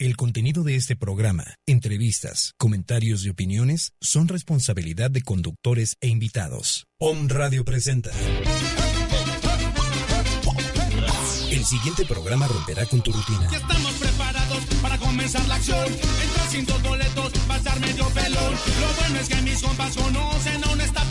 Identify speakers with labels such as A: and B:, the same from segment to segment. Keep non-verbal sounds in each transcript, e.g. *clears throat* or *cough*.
A: El contenido de este programa, entrevistas, comentarios y opiniones son responsabilidad de conductores e invitados. Om Radio presenta. El siguiente programa romperá con tu rutina.
B: Ya estamos preparados para comenzar la acción. Entra sin dos boletos, pasar medio pelón. Lo bueno es que mis compas conocen a un staff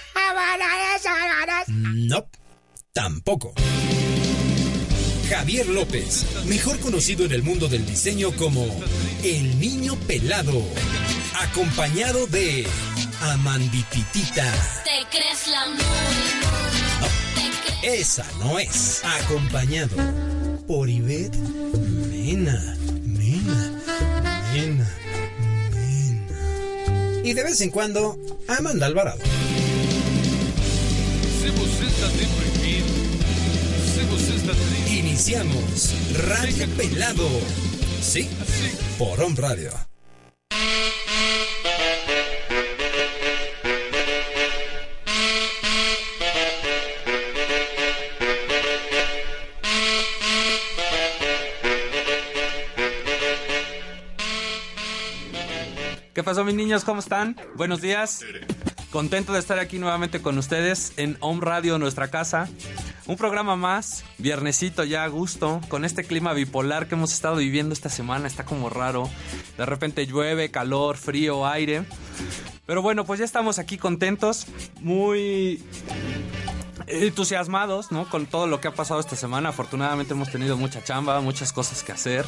A: No, tampoco. Javier López, mejor conocido en el mundo del diseño como el niño pelado, acompañado de Amandititita.
C: Te crees la muy, crees.
A: Esa no es. Acompañado por Ivette Mena. Mena. Mena. Mena. Y de vez en cuando, Amanda Alvarado.
D: Se você está deprimido, se você está triste,
A: Iniciamos Radio Pelado. Sí, por Home Radio.
E: ¿Qué pasó mis niños? ¿Cómo están? Buenos días. Contento de estar aquí nuevamente con ustedes en Home Radio, nuestra casa. Un programa más, viernesito ya a gusto, con este clima bipolar que hemos estado viviendo esta semana, está como raro. De repente llueve, calor, frío, aire. Pero bueno, pues ya estamos aquí contentos, muy entusiasmados, ¿no? Con todo lo que ha pasado esta semana. Afortunadamente hemos tenido mucha chamba, muchas cosas que hacer,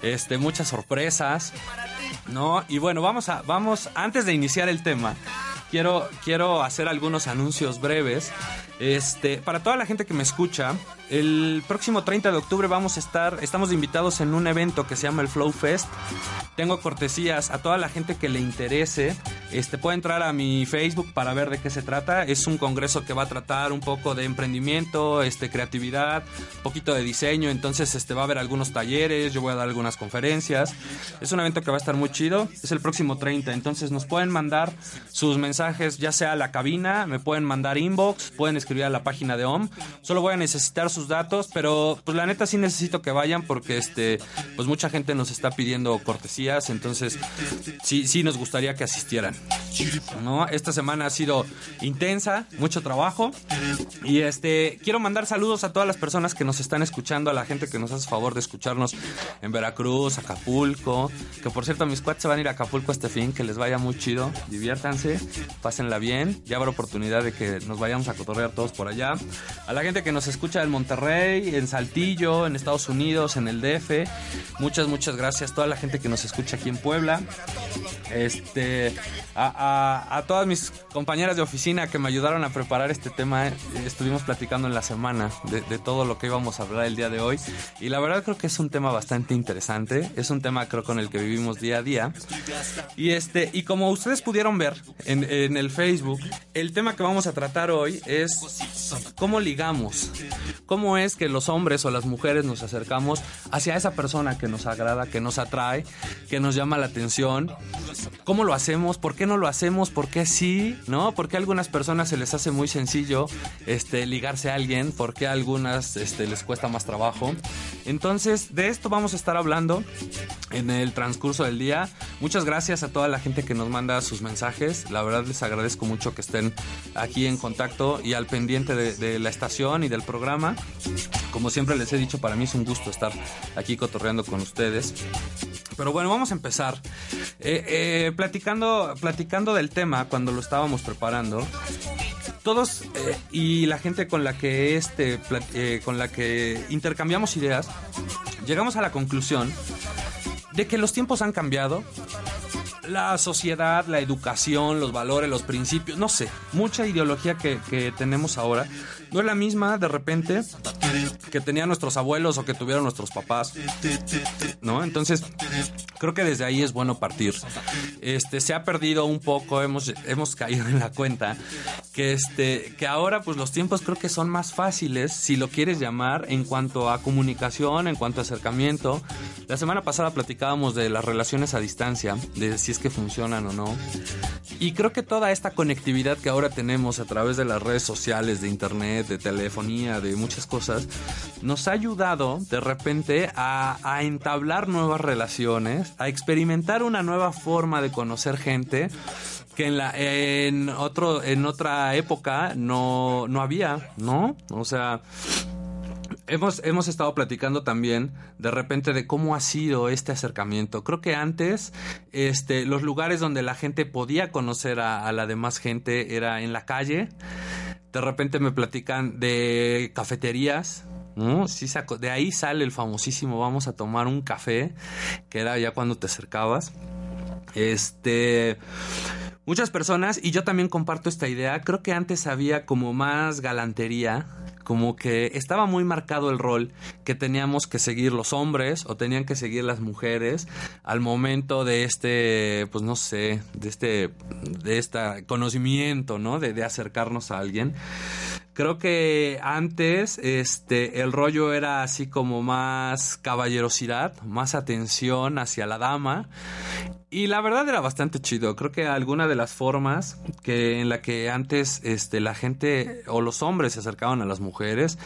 E: este, muchas sorpresas, ¿no? Y bueno, vamos a, vamos, antes de iniciar el tema, quiero, quiero hacer algunos anuncios breves. Este, para toda la gente que me escucha, el próximo 30 de octubre vamos a estar, estamos invitados en un evento que se llama el Flow Fest. Tengo cortesías a toda la gente que le interese. Este puede entrar a mi Facebook para ver de qué se trata. Es un congreso que va a tratar un poco de emprendimiento, este creatividad, un poquito de diseño, entonces este va a haber algunos talleres, yo voy a dar algunas conferencias. Es un evento que va a estar muy chido. Es el próximo 30, entonces nos pueden mandar sus mensajes ya sea a la cabina, me pueden mandar inbox, pueden escribir a la página de OM. Solo voy a necesitar sus datos, pero pues la neta sí necesito que vayan porque este pues mucha gente nos está pidiendo cortesías, entonces sí sí nos gustaría que asistieran. ¿No? Esta semana ha sido intensa, mucho trabajo y este quiero mandar saludos a todas las personas que nos están escuchando, a la gente que nos hace favor de escucharnos en Veracruz, Acapulco, que por cierto mis cuates se van a ir a Acapulco este fin, que les vaya muy chido, diviértanse, pásenla bien, ya habrá oportunidad de que nos vayamos a cotorrear todos por allá. A la gente que nos escucha en Monterrey, en Saltillo, en Estados Unidos, en el DF, muchas, muchas gracias. Toda la gente que nos escucha aquí en Puebla. Este, a, todas mis compañeras de oficina que me ayudaron a preparar este tema, eh, estuvimos platicando en la semana de, todo lo que íbamos a hablar el día de hoy. Y la verdad creo que es un tema bastante interesante. Es un tema creo con el que vivimos día a día. Y este, y como ustedes pudieron ver en el Facebook, el tema que vamos a tratar hoy es cómo ligamos. Cómo es que los hombres o las mujeres nos acercamos hacia esa persona que nos agrada, que nos atrae, que nos llama la atención. ¿Cómo lo hacemos? ¿Por qué no lo hacemos? ¿Por qué sí? ¿No? ¿Por qué a algunas personas se les hace muy sencillo este, ligarse a alguien? ¿Por qué a algunas este, les cuesta más trabajo? Entonces, de esto vamos a estar hablando en el transcurso del día. Muchas gracias a toda la gente que nos manda sus mensajes. La verdad les agradezco mucho que estén aquí en contacto y al pendiente de, de la estación y del programa. Como siempre les he dicho, para mí es un gusto estar aquí cotorreando con ustedes. Pero bueno, vamos a empezar. Eh, eh, platicando, platicando del tema cuando lo estábamos preparando. Todos eh, y la gente con la que este eh, con la que intercambiamos ideas, llegamos a la conclusión de que los tiempos han cambiado. La sociedad, la educación, los valores, los principios, no sé, mucha ideología que, que tenemos ahora no es la misma de repente que tenían nuestros abuelos o que tuvieron nuestros papás, ¿no? Entonces, creo que desde ahí es bueno partir. Este, se ha perdido un poco, hemos, hemos caído en la cuenta que este, que ahora pues los tiempos creo que son más fáciles, si lo quieres llamar, en cuanto a comunicación, en cuanto a acercamiento. La semana pasada platicábamos de las relaciones a distancia, de si es que funcionan o no. Y creo que toda esta conectividad que ahora tenemos a través de las redes sociales, de internet, de telefonía, de muchas cosas, nos ha ayudado de repente a, entablar nuevas relaciones, a experimentar una nueva forma de conocer gente que en la en otro en otra época no no había, ¿no? O sea, Hemos, hemos estado platicando también de repente de cómo ha sido este acercamiento. Creo que antes este, los lugares donde la gente podía conocer a la demás gente era en la calle. De repente me platican de cafeterías, ¿no? Sí, saco- de ahí sale el famosísimo vamos a tomar un café, que era ya cuando te acercabas. Este. Muchas personas, y yo también comparto esta idea, creo que antes había como más galantería, como que estaba muy marcado el rol que teníamos que seguir los hombres o tenían que seguir las mujeres al momento de este, pues no sé, de este, de este conocimiento, ¿no? De, de acercarnos a alguien. Creo que antes este el rollo era así como más caballerosidad, más atención hacia la dama y la verdad era bastante chido. Creo que alguna de las formas que en la que antes este la gente o los hombres se acercaban a las mujeres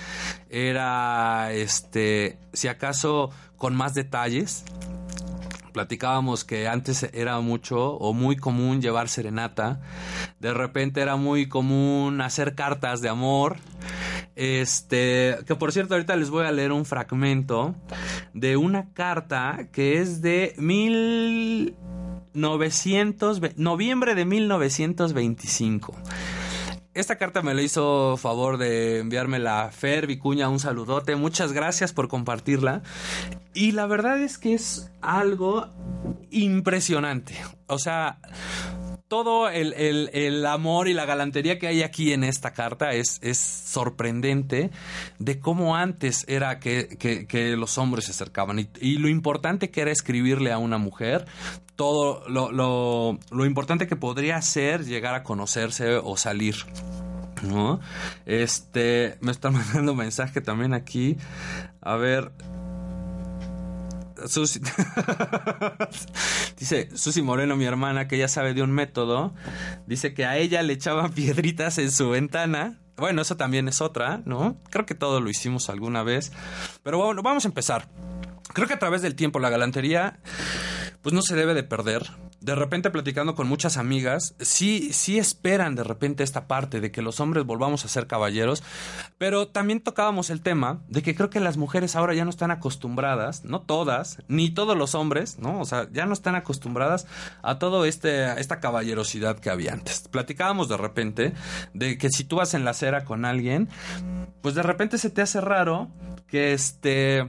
E: era este si acaso con más detalles, platicábamos que antes era mucho o muy común llevar serenata. De repente era muy común hacer cartas de amor. Este, que por cierto, ahorita les voy a leer un fragmento de una carta que es de 1900, ve- noviembre de 1925. Esta carta me la hizo favor de enviarme la Fer Vicuña, un saludote. Muchas gracias por compartirla. Y la verdad es que es algo impresionante. O sea, todo el, el- el amor y la galantería que hay aquí en esta carta es, es sorprendente de cómo antes era que, que- los hombres se acercaban y, lo importante que era escribirle a una mujer, todo lo, lo- lo importante que podría ser llegar a conocerse o salir. ¿No? Este, me está *laughs* mandando mensaje también aquí. A ver, Susi. *laughs* dice Susi Moreno, mi hermana, que ella sabe de un método. Dice que a ella le echaban *laughs* piedritas en su ventana. Bueno, eso también es otra, ¿no? Creo que todo lo hicimos alguna vez. Pero bueno, vamos a empezar. Creo que a través del tiempo la galantería, pues no se debe de perder. De repente platicando con muchas amigas, sí, sí esperan de repente esta parte de que los hombres volvamos a ser caballeros, pero también tocábamos el tema de que creo que las mujeres ahora ya no están acostumbradas, no todas, ni todos los hombres, ¿no? O sea, ya no están acostumbradas a todo este, esta caballerosidad que había antes. Platicábamos de repente de que si tú vas en la acera con alguien, pues de repente se te hace raro que este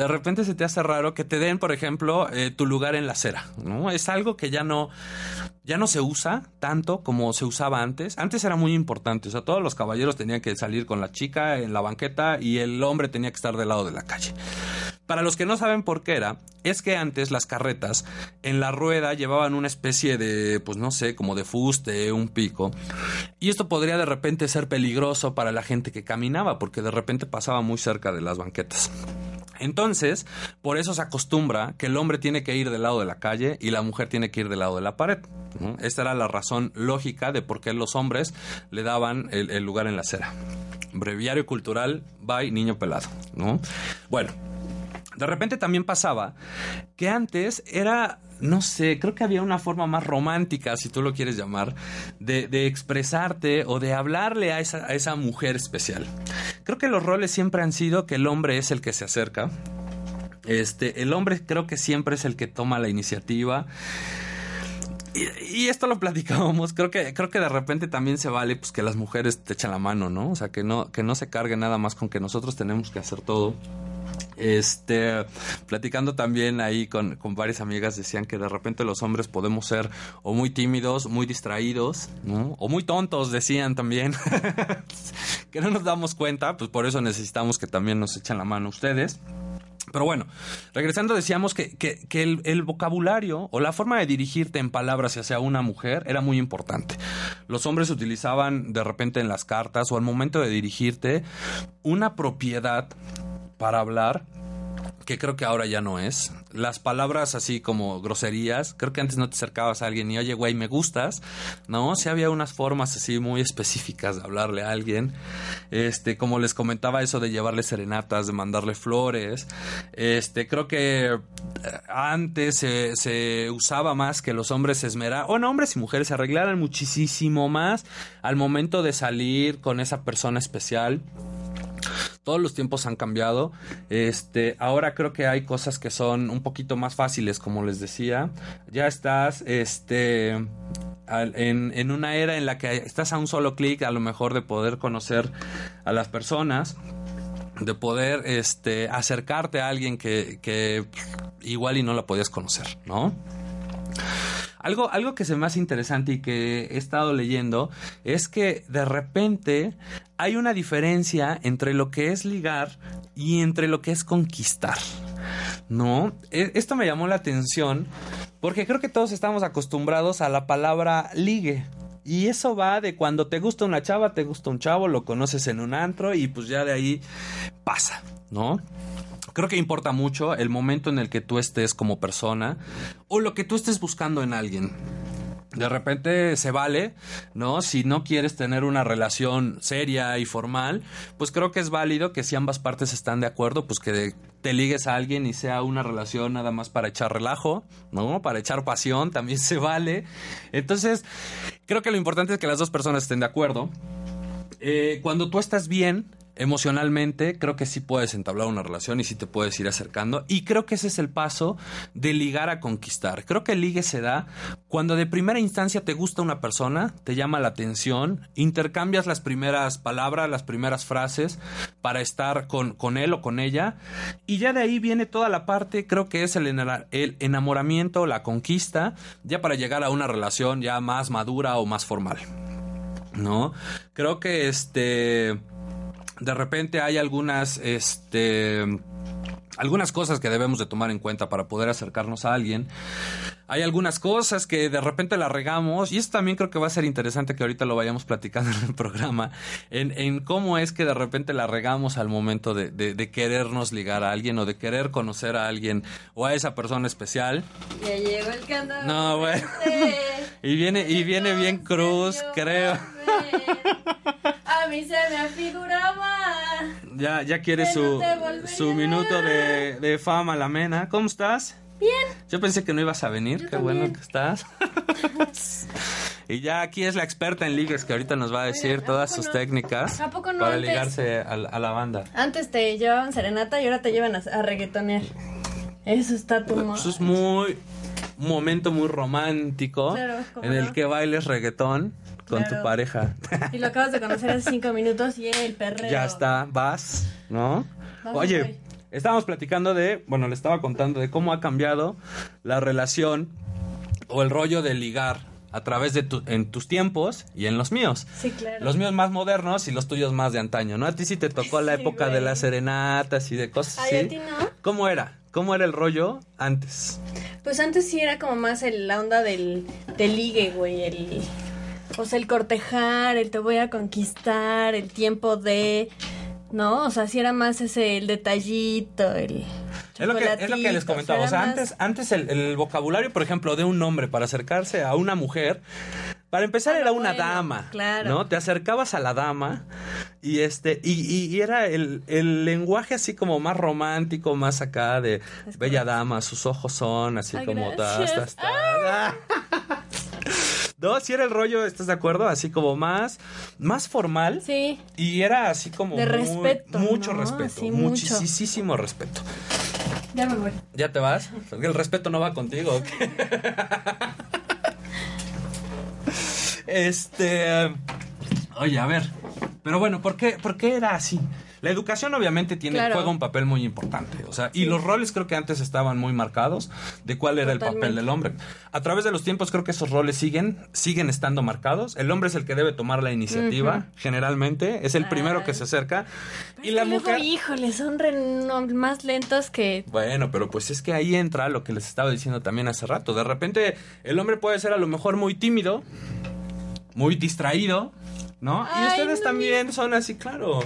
E: de repente se te hace raro que te den, por ejemplo, eh, tu lugar en la acera, ¿no? Es algo que ya no, ya no se usa tanto como se usaba antes. Antes era muy importante, o sea, todos los caballeros tenían que salir con la chica en la banqueta y el hombre tenía que estar del lado de la calle. Para los que no saben por qué era, es que antes las carretas en la rueda llevaban una especie de, pues no sé, como de fuste, un pico. Y esto podría de repente ser peligroso para la gente que caminaba, porque de repente pasaba muy cerca de las banquetas. Entonces, por eso se acostumbra que el hombre tiene que ir del lado de la calle y la mujer tiene que ir del lado de la pared. Esta era la razón lógica de por qué los hombres le daban el, lugar en la acera. Breviario cultural, by niño pelado. ¿no? Bueno, de repente también pasaba que antes era, no sé, creo que había una forma más romántica, si tú lo quieres llamar, de, de expresarte o de hablarle a esa, a esa mujer especial. Creo que los roles siempre han sido que el hombre es el que se acerca. Este, el hombre creo que siempre es el que toma la iniciativa. Y, esto lo platicábamos, creo que, creo que de repente también se vale pues que las mujeres te echan la mano, ¿no? O sea, que no, que no se cargue nada más con que nosotros tenemos que hacer todo. Este, platicando también ahí con, con varias amigas decían que de repente los hombres podemos ser o muy tímidos, muy distraídos, ¿no? O muy tontos, decían también. *laughs* que no nos damos cuenta, pues por eso necesitamos que también nos echen la mano ustedes. Pero bueno, regresando decíamos que, que- el, el vocabulario o la forma de dirigirte en palabras hacia una mujer era muy importante. Los hombres utilizaban de repente en las cartas o al momento de dirigirte una propiedad para hablar que creo que ahora ya no es. Las palabras así como groserías, creo que antes no te acercabas a alguien y oye, güey, me gustas, ¿no? Sí había unas formas así muy específicas de hablarle a alguien. Este, como les comentaba eso de llevarle serenatas, de mandarle flores. Este, creo que eh, antes se, usaba más que los hombres se esmeraran, bueno, hombres y mujeres se arreglaran muchísimo más al momento de salir con esa persona especial todos los tiempos han cambiado. Este, ahora creo que hay cosas que son un poquito más fáciles, como les decía. Ya estás, este, en, en una era en la que estás a un solo clic, a lo mejor de poder conocer a las personas de poder este acercarte a alguien que, que igual y no la podías conocer, ¿no? Algo, algo que se me hace interesante y que he estado leyendo es que de repente hay una diferencia entre lo que es ligar y entre lo que es conquistar. ¿No? E- Esto me llamó la atención porque creo que todos estamos acostumbrados a la palabra ligue. Y eso va de cuando te gusta una chava, te gusta un chavo, lo conoces en un antro y pues ya de ahí pasa, ¿no? Creo que importa mucho el momento en el que tú estés como persona o lo que tú estés buscando en alguien. De repente se vale, ¿no? Si no quieres tener una relación seria y formal, pues creo que es válido que si ambas partes están de acuerdo, pues que te ligues a alguien y sea una relación nada más para echar relajo, ¿no? Para echar pasión, *laughs* también se vale. Entonces, creo que lo importante es que las dos personas estén de acuerdo. Eh, cuando tú estás bien emocionalmente, creo que sí puedes entablar una relación y sí te puedes ir acercando. Y creo que ese es el paso de ligar a conquistar. Creo que el ligue se da cuando de primera instancia te gusta una persona, te llama la atención, intercambias las primeras palabras, las primeras frases para estar con, con él o con ella. Y ya de ahí viene toda la parte, creo que es el, enamoramiento, la conquista, ya para llegar a una relación ya más madura o más formal. ¿no? Creo que este de repente hay algunas este algunas cosas que debemos de tomar en cuenta para poder acercarnos a alguien. Hay algunas cosas que de repente la regamos y esto también creo que va a ser interesante que ahorita lo vayamos platicando *laughs* en el programa, en, en cómo es que de repente la regamos al momento de, de- de querernos ligar a alguien o de querer conocer a alguien o a esa persona especial.
F: Ya llegó el candado.
E: No, bueno. *laughs* Y viene, y viene bien cruz, creo.
F: A mí se me afiguraba.
E: Ya, ya quiere su, su minuto de, de fama, la mena. ¿Cómo estás?
F: Bien.
E: Yo pensé que no ibas a venir.
F: Yo
E: Qué bueno que estás. *laughs* y ya aquí es la experta en ligues que ahorita nos va a decir
F: Oigan, ¿a
E: todas sus
F: no?
E: técnicas
F: ¿A poco no
E: para
F: antes?
E: ligarse a, a la banda.
F: Antes te llevaban serenata y ahora te llevan a, a reggaetonear. Eso está tu
E: Eso es muy un momento muy romántico
F: Claro, ¿cómo
E: en el que bailes reggaetón con tu pareja.
F: Y lo acabas de conocer hace cinco minutos y el perreo.
E: Ya está, vas, ¿no?
F: Vamos,
E: Oye. Estábamos platicando de, bueno, le estaba contando de cómo ha cambiado la relación o el rollo de ligar a través de tu, en tus tiempos y en los míos.
F: Sí, claro.
E: Los míos más modernos y los tuyos más de antaño, ¿no? A ti sí te tocó la
F: Sí,
E: época de las serenatas y de cosas
F: Ay,
E: así.
F: ¿a ti no?
E: ¿Cómo era? ¿Cómo era el rollo antes?
F: Pues antes sí era como más el, la onda del, del ligue, güey. El, o sea, el cortejar, el te voy a conquistar, el tiempo de. ¿No? O sea, sí era más ese, el detallito, el.
E: Es lo, que, es lo que les comentaba. O sea, antes, antes el, el vocabulario, por ejemplo, de un hombre para acercarse a una mujer, para empezar
F: Ah,
E: era una
F: bueno,
E: dama.
F: claro.
E: ¿No? Te acercabas a la dama y este, y, y- y era el, el lenguaje así como más romántico, más acá de
F: Es
E: bella dama, sus ojos son así
F: Ay,
E: como tas, tas, tas. *laughs* No, si era el rollo, ¿estás de acuerdo? Así como más, más formal.
F: Sí,
E: Y era así como
F: De
E: muy-
F: respeto,
E: mucho
F: ¿no?
E: respeto,
F: mucho.
E: muchísimo respeto.
F: ya me voy.
E: ¿Ya te vas? El respeto no va contigo. *laughs* este. Oye, a ver. Pero bueno, ¿por qué, ¿por qué era así? La educación obviamente tiene,
F: Claro.
E: juega un papel muy importante. O sea, y los roles creo que antes estaban muy marcados de cuál era el papel del hombre. A través de los tiempos creo que esos roles siguen, siguen estando marcados. El hombre es el que debe tomar la iniciativa, generalmente. Es el primero que se acerca. Y la
F: Luego,
E: mujer.
F: híjole, son re- no, más lentos que...
E: Bueno, pero pues es que ahí entra lo que les estaba diciendo también hace rato. De repente el hombre puede ser a lo mejor muy tímido, muy distraído, ¿no? y ustedes
F: no,
E: también son así, claro.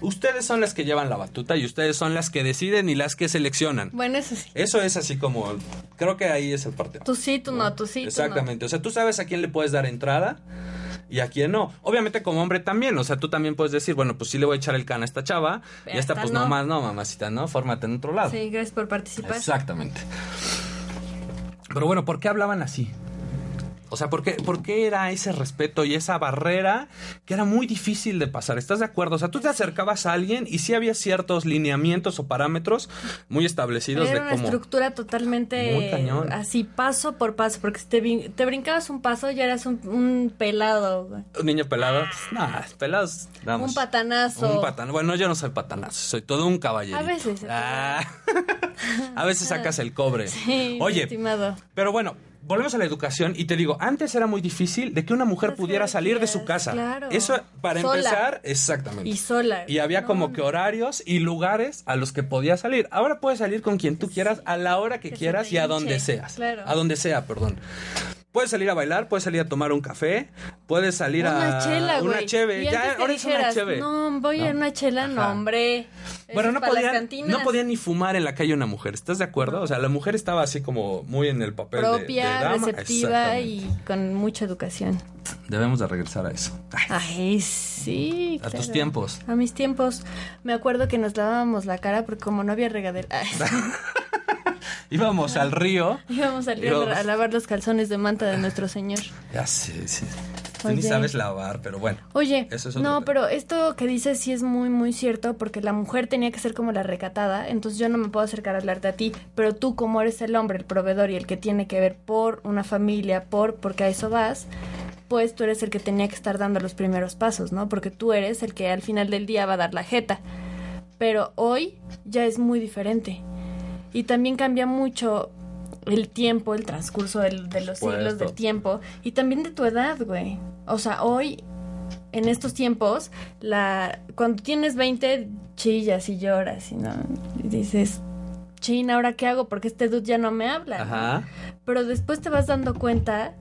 E: Ustedes son las que llevan la batuta y ustedes son las que deciden y las que seleccionan.
F: Bueno, eso sí.
E: Eso es así como, creo que ahí es el parte.
F: Tú sí, tú no, tú sí, tú no.
E: Exactamente, o sea, tú sabes a quién le puedes dar entrada y a quién no. Obviamente como hombre también, o sea, tú también puedes decir, bueno, pues sí le voy a echar el can a esta chava y
F: Pero
E: esta pues
F: no.
E: nomás no, mamacita, ¿no? Fórmate en otro lado.
F: Sí, gracias por participar.
E: Exactamente. Pero bueno, ¿por qué hablaban así? O sea, ¿por qué, ¿por qué era ese respeto y esa barrera que era muy difícil de pasar? ¿Estás de acuerdo? O sea, tú te acercabas a alguien y sí había ciertos lineamientos o parámetros muy establecidos
F: Era
E: de
F: una
E: cómo...
F: estructura totalmente
E: Muy cañón.
F: así, paso por paso, porque si te, brin- te brincabas un paso ya eras un, un pelado.
E: Un niño pelado. No, pelados. Vamos.
F: Un patanazo.
E: Un patanazo. Bueno, yo no soy patanazo, soy todo un caballero.
F: A veces.
E: Ah. *laughs* a veces sacas el cobre. *laughs*
F: Sí,
E: Oye,
F: estimado.
E: Pero bueno, volvemos a la educación y te digo, antes era muy difícil de que una mujer
F: Las
E: pudiera salir de su casa.
F: claro.
E: Eso, para
F: Sola.
E: empezar, exactamente.
F: Y sola.
E: Y había
F: No,
E: como que horarios y lugares a los que podías salir. Ahora puedes salir con quien tú quieras, a la hora que, quieras y a
F: hinche,
E: donde seas.
F: claro.
E: A donde sea, perdón. Puedes salir a bailar, puedes salir a tomar un café, puedes salir a
F: Una chela, güey.
E: una cheve.
F: Y
E: Ya, ahora es una cheve.
F: No, voy a
E: No.
F: una chela, no,
E: Ajá.
F: hombre.
E: Bueno, no podían, no podían ni fumar en la calle una mujer. ¿Estás de acuerdo? O sea, la mujer estaba así como muy en el papel de-
F: propia,
E: de, dama.
F: receptiva y con mucha educación.
E: Debemos de regresar a eso. Ay,
F: Ay, sí.
E: a tus tiempos.
F: A mis tiempos. Me acuerdo que nos lavábamos la cara porque como no había regadera. *laughs* *laughs*
E: Íbamos al río.
F: íbamos a,
E: Íbamos.
F: a lavar los calzones de manta de nuestro señor.
E: Ya sé, sí. Tú ni sabes lavar, pero bueno.
F: Oye,
E: Eso es otro
F: no, pero esto que dices sí es muy, muy cierto porque la mujer tenía que ser como la recatada, entonces yo no me puedo acercar a hablarte a ti, pero tú como eres el hombre, el proveedor y el que tiene que ver por una familia, por porque a eso vas, pues tú eres el que tenía que estar dando los primeros pasos, ¿no? Porque tú eres el que al final del día va a dar la jeta. Pero hoy ya es muy diferente. Y también cambia mucho el tiempo, el transcurso del- de los siglos del tiempo y también de tu edad, güey. O sea, hoy en estos tiempos, la cuando tienes 20 chillas y lloras y no y dices, "Chin, ahora qué hago porque este dude ya no me habla."
E: Ajá.
F: Pero después te vas dando cuenta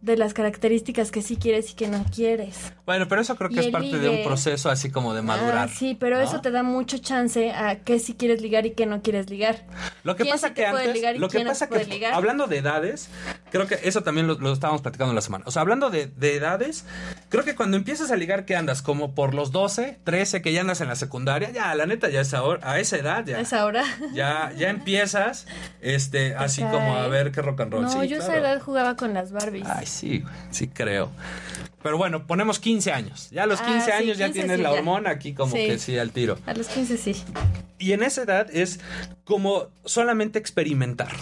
F: de las características que sí quieres y que no quieres.
E: Bueno, pero eso creo que
F: Y
E: es parte de un proceso así como de madurar.
F: Ah, sí, pero
E: ¿no?
F: eso te da mucho chance a qué sí quieres ligar y qué no quieres ligar.
E: Lo que
F: ¿Quién
E: pasa
F: sí
E: que antes, lo que
F: no
E: pasa
F: puede
E: que
F: ligar?
E: hablando de edades, creo que eso también lo, lo estábamos platicando la semana. O sea, hablando de, de edades, creo que cuando empiezas a ligar que andas como por los 12, 13, que ya andas en la secundaria, ya la neta ya es ahora, a esa edad ya.
F: Es ahora.
E: Ya, ya empiezas, este, así como a ver qué rock and roll.
F: No,
E: Sí,
F: yo esa edad jugaba con las Barbies.
E: Ay, sí, sí creo. Pero bueno, ponemos 15 años. Ya a los
F: Ah,
E: 15
F: sí,
E: años ya
F: 15
E: tienes
F: sí,
E: la hormona aquí como
F: Sí.
E: que sí al tiro.
F: A los 15 sí.
E: Y en esa edad es como solamente experimentar.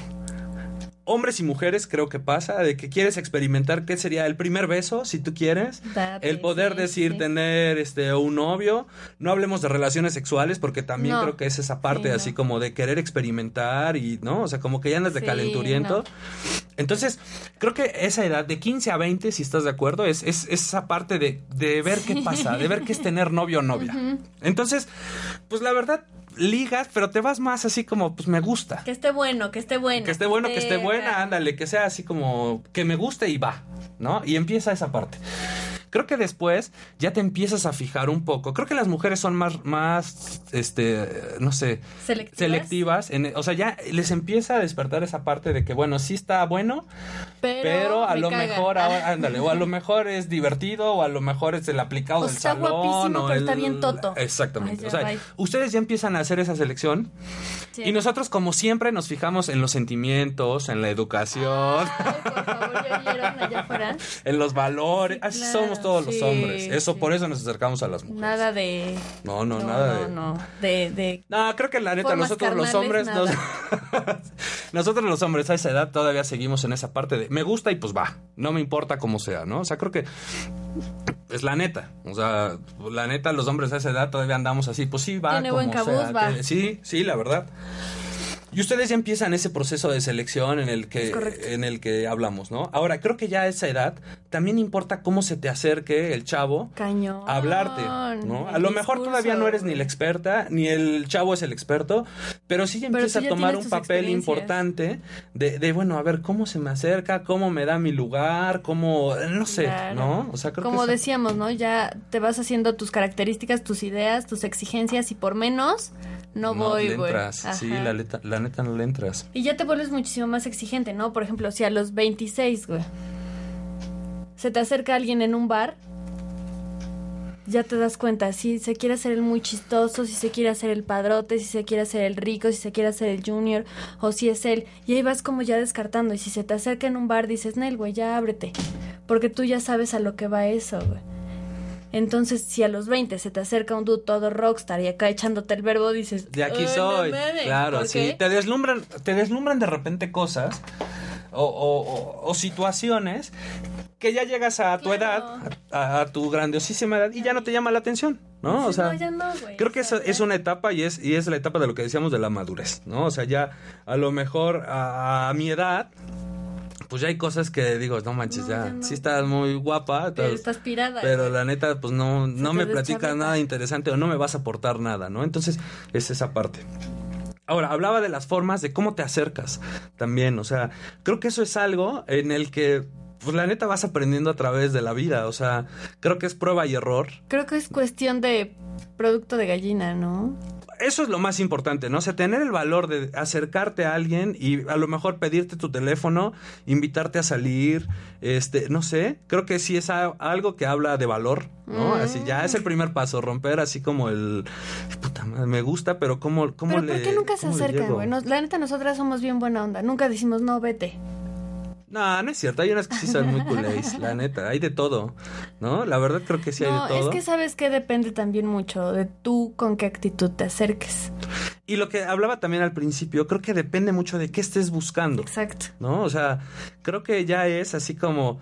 E: Hombres y mujeres creo que pasa de que quieres experimentar qué sería el primer beso, si tú quieres,
F: Date,
E: el poder
F: sí,
E: decir
F: sí.
E: tener este un novio, no hablemos de relaciones sexuales porque también
F: No.
E: creo que es esa parte
F: Sí, no.
E: así como de querer experimentar y no, o sea, como que ya andas de calenturiento.
F: no.
E: Entonces, creo que esa edad de 15 a 20, si estás de acuerdo, es, es, es esa parte de, de ver qué pasa, de ver qué es tener novio o novia. Entonces, pues la verdad, ligas, pero te vas más así como, pues me gusta.
F: Que esté bueno, que esté bueno.
E: Que esté bueno, que esté buena, ándale, que sea así como que me guste y va, ¿no? Y empieza esa parte. Creo que después ya te empiezas a fijar un poco. Creo que las mujeres son más, más, este, no sé,
F: Selectivas.
E: selectivas. en- o sea, ya les empieza a despertar esa parte de que, bueno, sí está bueno,
F: Pero,
E: pero, a
F: me
E: lo mejor, ahora, *laughs* ándale, o a lo mejor es divertido, o a lo mejor es el aplicado
F: O
E: del
F: está
E: salón.
F: guapísimo,
E: o
F: pero está bien toto.
E: Exactamente.
F: Ay,
E: o sea,
F: bye.
E: ustedes ya empiezan a hacer esa selección.
F: Sí.
E: Y nosotros, como siempre, nos fijamos en los sentimientos, en la educación,
F: Ay, por favor, ¿ya vieron allá afuera? *laughs*
E: en los valores.
F: Sí,
E: Así
F: claro,
E: somos todos los
F: sí,
E: hombres. Eso, por eso nos acercamos a las mujeres.
F: Nada de...
E: No, no, nada de.
F: No, no, de... de...
E: No, creo que la neta, nosotros los hombres,
F: carnales,
E: nos- *laughs* nosotros los hombres a esa edad todavía seguimos en esa parte de me gusta y pues va, no me importa cómo sea, ¿no? O sea, creo que Es la neta. O sea, la neta, los hombres a esa edad todavía andamos así. Pues sí, va.
F: Tiene
E: como
F: buen cabuz,
E: sea.
F: va.
E: Sí, sí, la verdad. Y ustedes ya empiezan ese proceso de selección en el que en el que hablamos, ¿no? Ahora, creo que ya a esa edad también importa cómo se te acerque el chavo
F: Cañón.
E: a hablarte, ¿no? A lo mejor todavía no eres ni la experta, ni el chavo es el experto, pero sí ya
F: Pero
E: empieza
F: tú
E: a tomar un papel importante de, de, bueno, a ver, cómo se me acerca, cómo me da mi lugar, cómo, no sé,
F: Claro.
E: ¿no? O sea, creo
F: Como
E: que
F: decíamos, ¿no? Ya te vas haciendo tus características, tus ideas, tus exigencias y por menos no, voy,
E: le sí, la neta, la neta no le entras.
F: Y ya te vuelves muchísimo más exigente, ¿no? Por ejemplo, si a los 26, güey, se te acerca alguien en un bar, ya te das cuenta si se quiere hacer el muy chistoso, si se quiere hacer el padrote, si se quiere hacer el rico, si se quiere hacer el junior, o si es él. Y ahí vas como ya descartando. Y si se te acerca en un bar, dices, Nel, güey, ya ábrete. Porque tú ya sabes a lo que va eso, güey. Entonces, si a los 20 se te acerca un dude todo rockstar y acá echándote el verbo, dices,
E: De aquí
F: "Ay, no
E: soy.
F: mames",
E: claro,
F: ¿por
E: sí. Te deslumbran, te deslumbran de repente cosas o, o- o- o situaciones que ya llegas a tu
F: Claro.
E: edad, a, a tu grandiosísima edad, y ya no te llama la atención, ¿no? O sea,
F: "No, ya no, güey".
E: creo que es
F: ya.
E: una etapa y es, y es la etapa de lo que decíamos de la madurez, ¿no? O sea, ya a lo mejor a, a mi edad, pues ya hay cosas que digo, no manches,
F: No,
E: ya,
F: ya no.
E: sí estás muy guapa,
F: Pero estás pirada.
E: pero la neta, pues no, no me platicas nada interesante o no me vas a aportar nada, ¿no? Entonces, es esa parte. Ahora, hablaba de las formas de cómo te acercas también, o sea, creo que eso es algo en el que, pues la neta vas aprendiendo a través de la vida, o sea, creo que es prueba y error.
F: Creo que es cuestión de producto de gallina, ¿no?
E: Eso es lo más importante, ¿no? O sea, tener el valor de acercarte a alguien y a lo mejor pedirte tu teléfono, invitarte a salir, este, no sé, creo que sí es a- algo que habla de valor, ¿no? Así ya es el primer paso, romper así como el, puta madre, me gusta, pero cómo, cómo
F: Pero
E: le...
F: ¿por qué nunca se acercan, güey? La neta, nosotras somos bien buena onda. Nunca decimos, no, vete.
E: No, no es cierto, hay unas que sí son muy culés, la neta, hay de todo, ¿no? La verdad creo que sí hay de todo.
F: es que sabes que depende también mucho de tú con qué actitud te acerques.
E: Y lo que hablaba también al principio, creo que depende mucho de qué estés buscando.
F: Exacto.
E: ¿no? O sea, creo que ya es así como...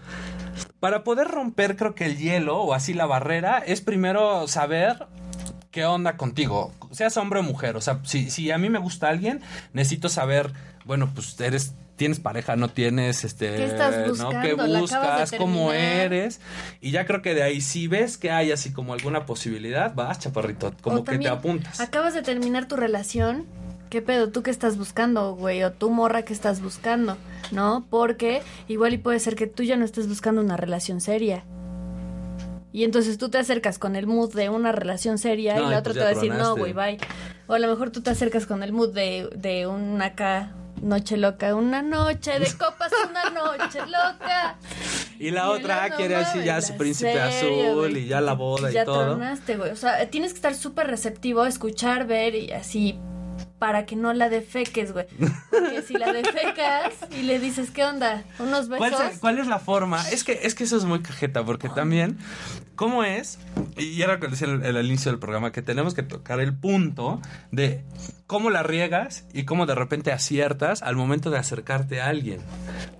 E: Para poder romper, creo que el hielo o así la barrera, es primero saber qué onda contigo, seas hombre o mujer. O sea, si, si a mí me gusta alguien, necesito saber, bueno, pues eres... Tienes pareja, no tienes, este,
F: ¿Qué estás
E: ¿no?
F: buscando?
E: ¿Qué
F: ¿La acabas de
E: buscas? ¿Cómo eres? Y ya creo que de ahí, si ves que hay así como alguna posibilidad, vas, chaparrito, como
F: O
E: que te apuntas.
F: Acabas de terminar tu relación. ¿Qué pedo? ¿Tú qué estás buscando, güey? O tú, morra, ¿qué estás buscando? ¿No? Porque igual y puede ser que tú ya no estés buscando una relación seria. Y entonces tú te acercas con el mood de una relación seria
E: No,
F: y la otra
E: pues
F: te va a decir, no,
E: tronaste".
F: güey, bye. O a lo mejor tú te acercas con el mood de, de una acá noche loca, una noche de *laughs* copas, una noche loca.
E: Y la
F: Y
E: otra
F: no
E: quiere así ya su príncipe azul y ya la boda y
F: ya
E: todo.
F: tronaste, güey. O sea, tienes que estar súper receptivo, escuchar, ver y así para que no la defeques, güey. Porque si la defecas y le dices, ¿qué onda? ¿Unos besos?
E: ¿Cuál, es- cuál es la forma? Es que, es que eso es muy cajeta, porque también, ¿cómo es? Y era lo que decía al, al inicio del programa, que tenemos que tocar el punto de cómo la riegas y cómo de repente aciertas al momento de acercarte a alguien,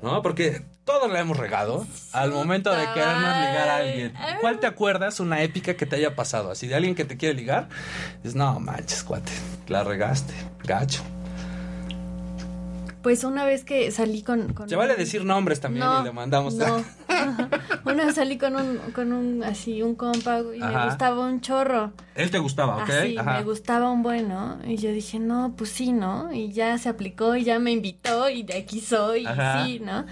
E: ¿no? Porque todos la hemos regado al momento de querernos ligar a alguien. ¿Cuál te acuerdas una épica que te haya pasado? Así de alguien que te quiere ligar, dices, no manches, cuate, la regaste, gacho.
F: Pues una vez que salí con... con
E: Se vale
F: un-
E: decir nombres también
F: No,
E: y le mandamos...
F: No. una vez salí con un, con un, así, un compa y
E: Ajá.
F: me gustaba un chorro.
E: Él te gustaba, ¿ok? Ajá.
F: me gustaba un bueno. Y yo dije, no, pues sí, ¿no? Y ya se aplicó y ya me invitó y de aquí soy, y
E: Ajá.
F: sí, ¿no?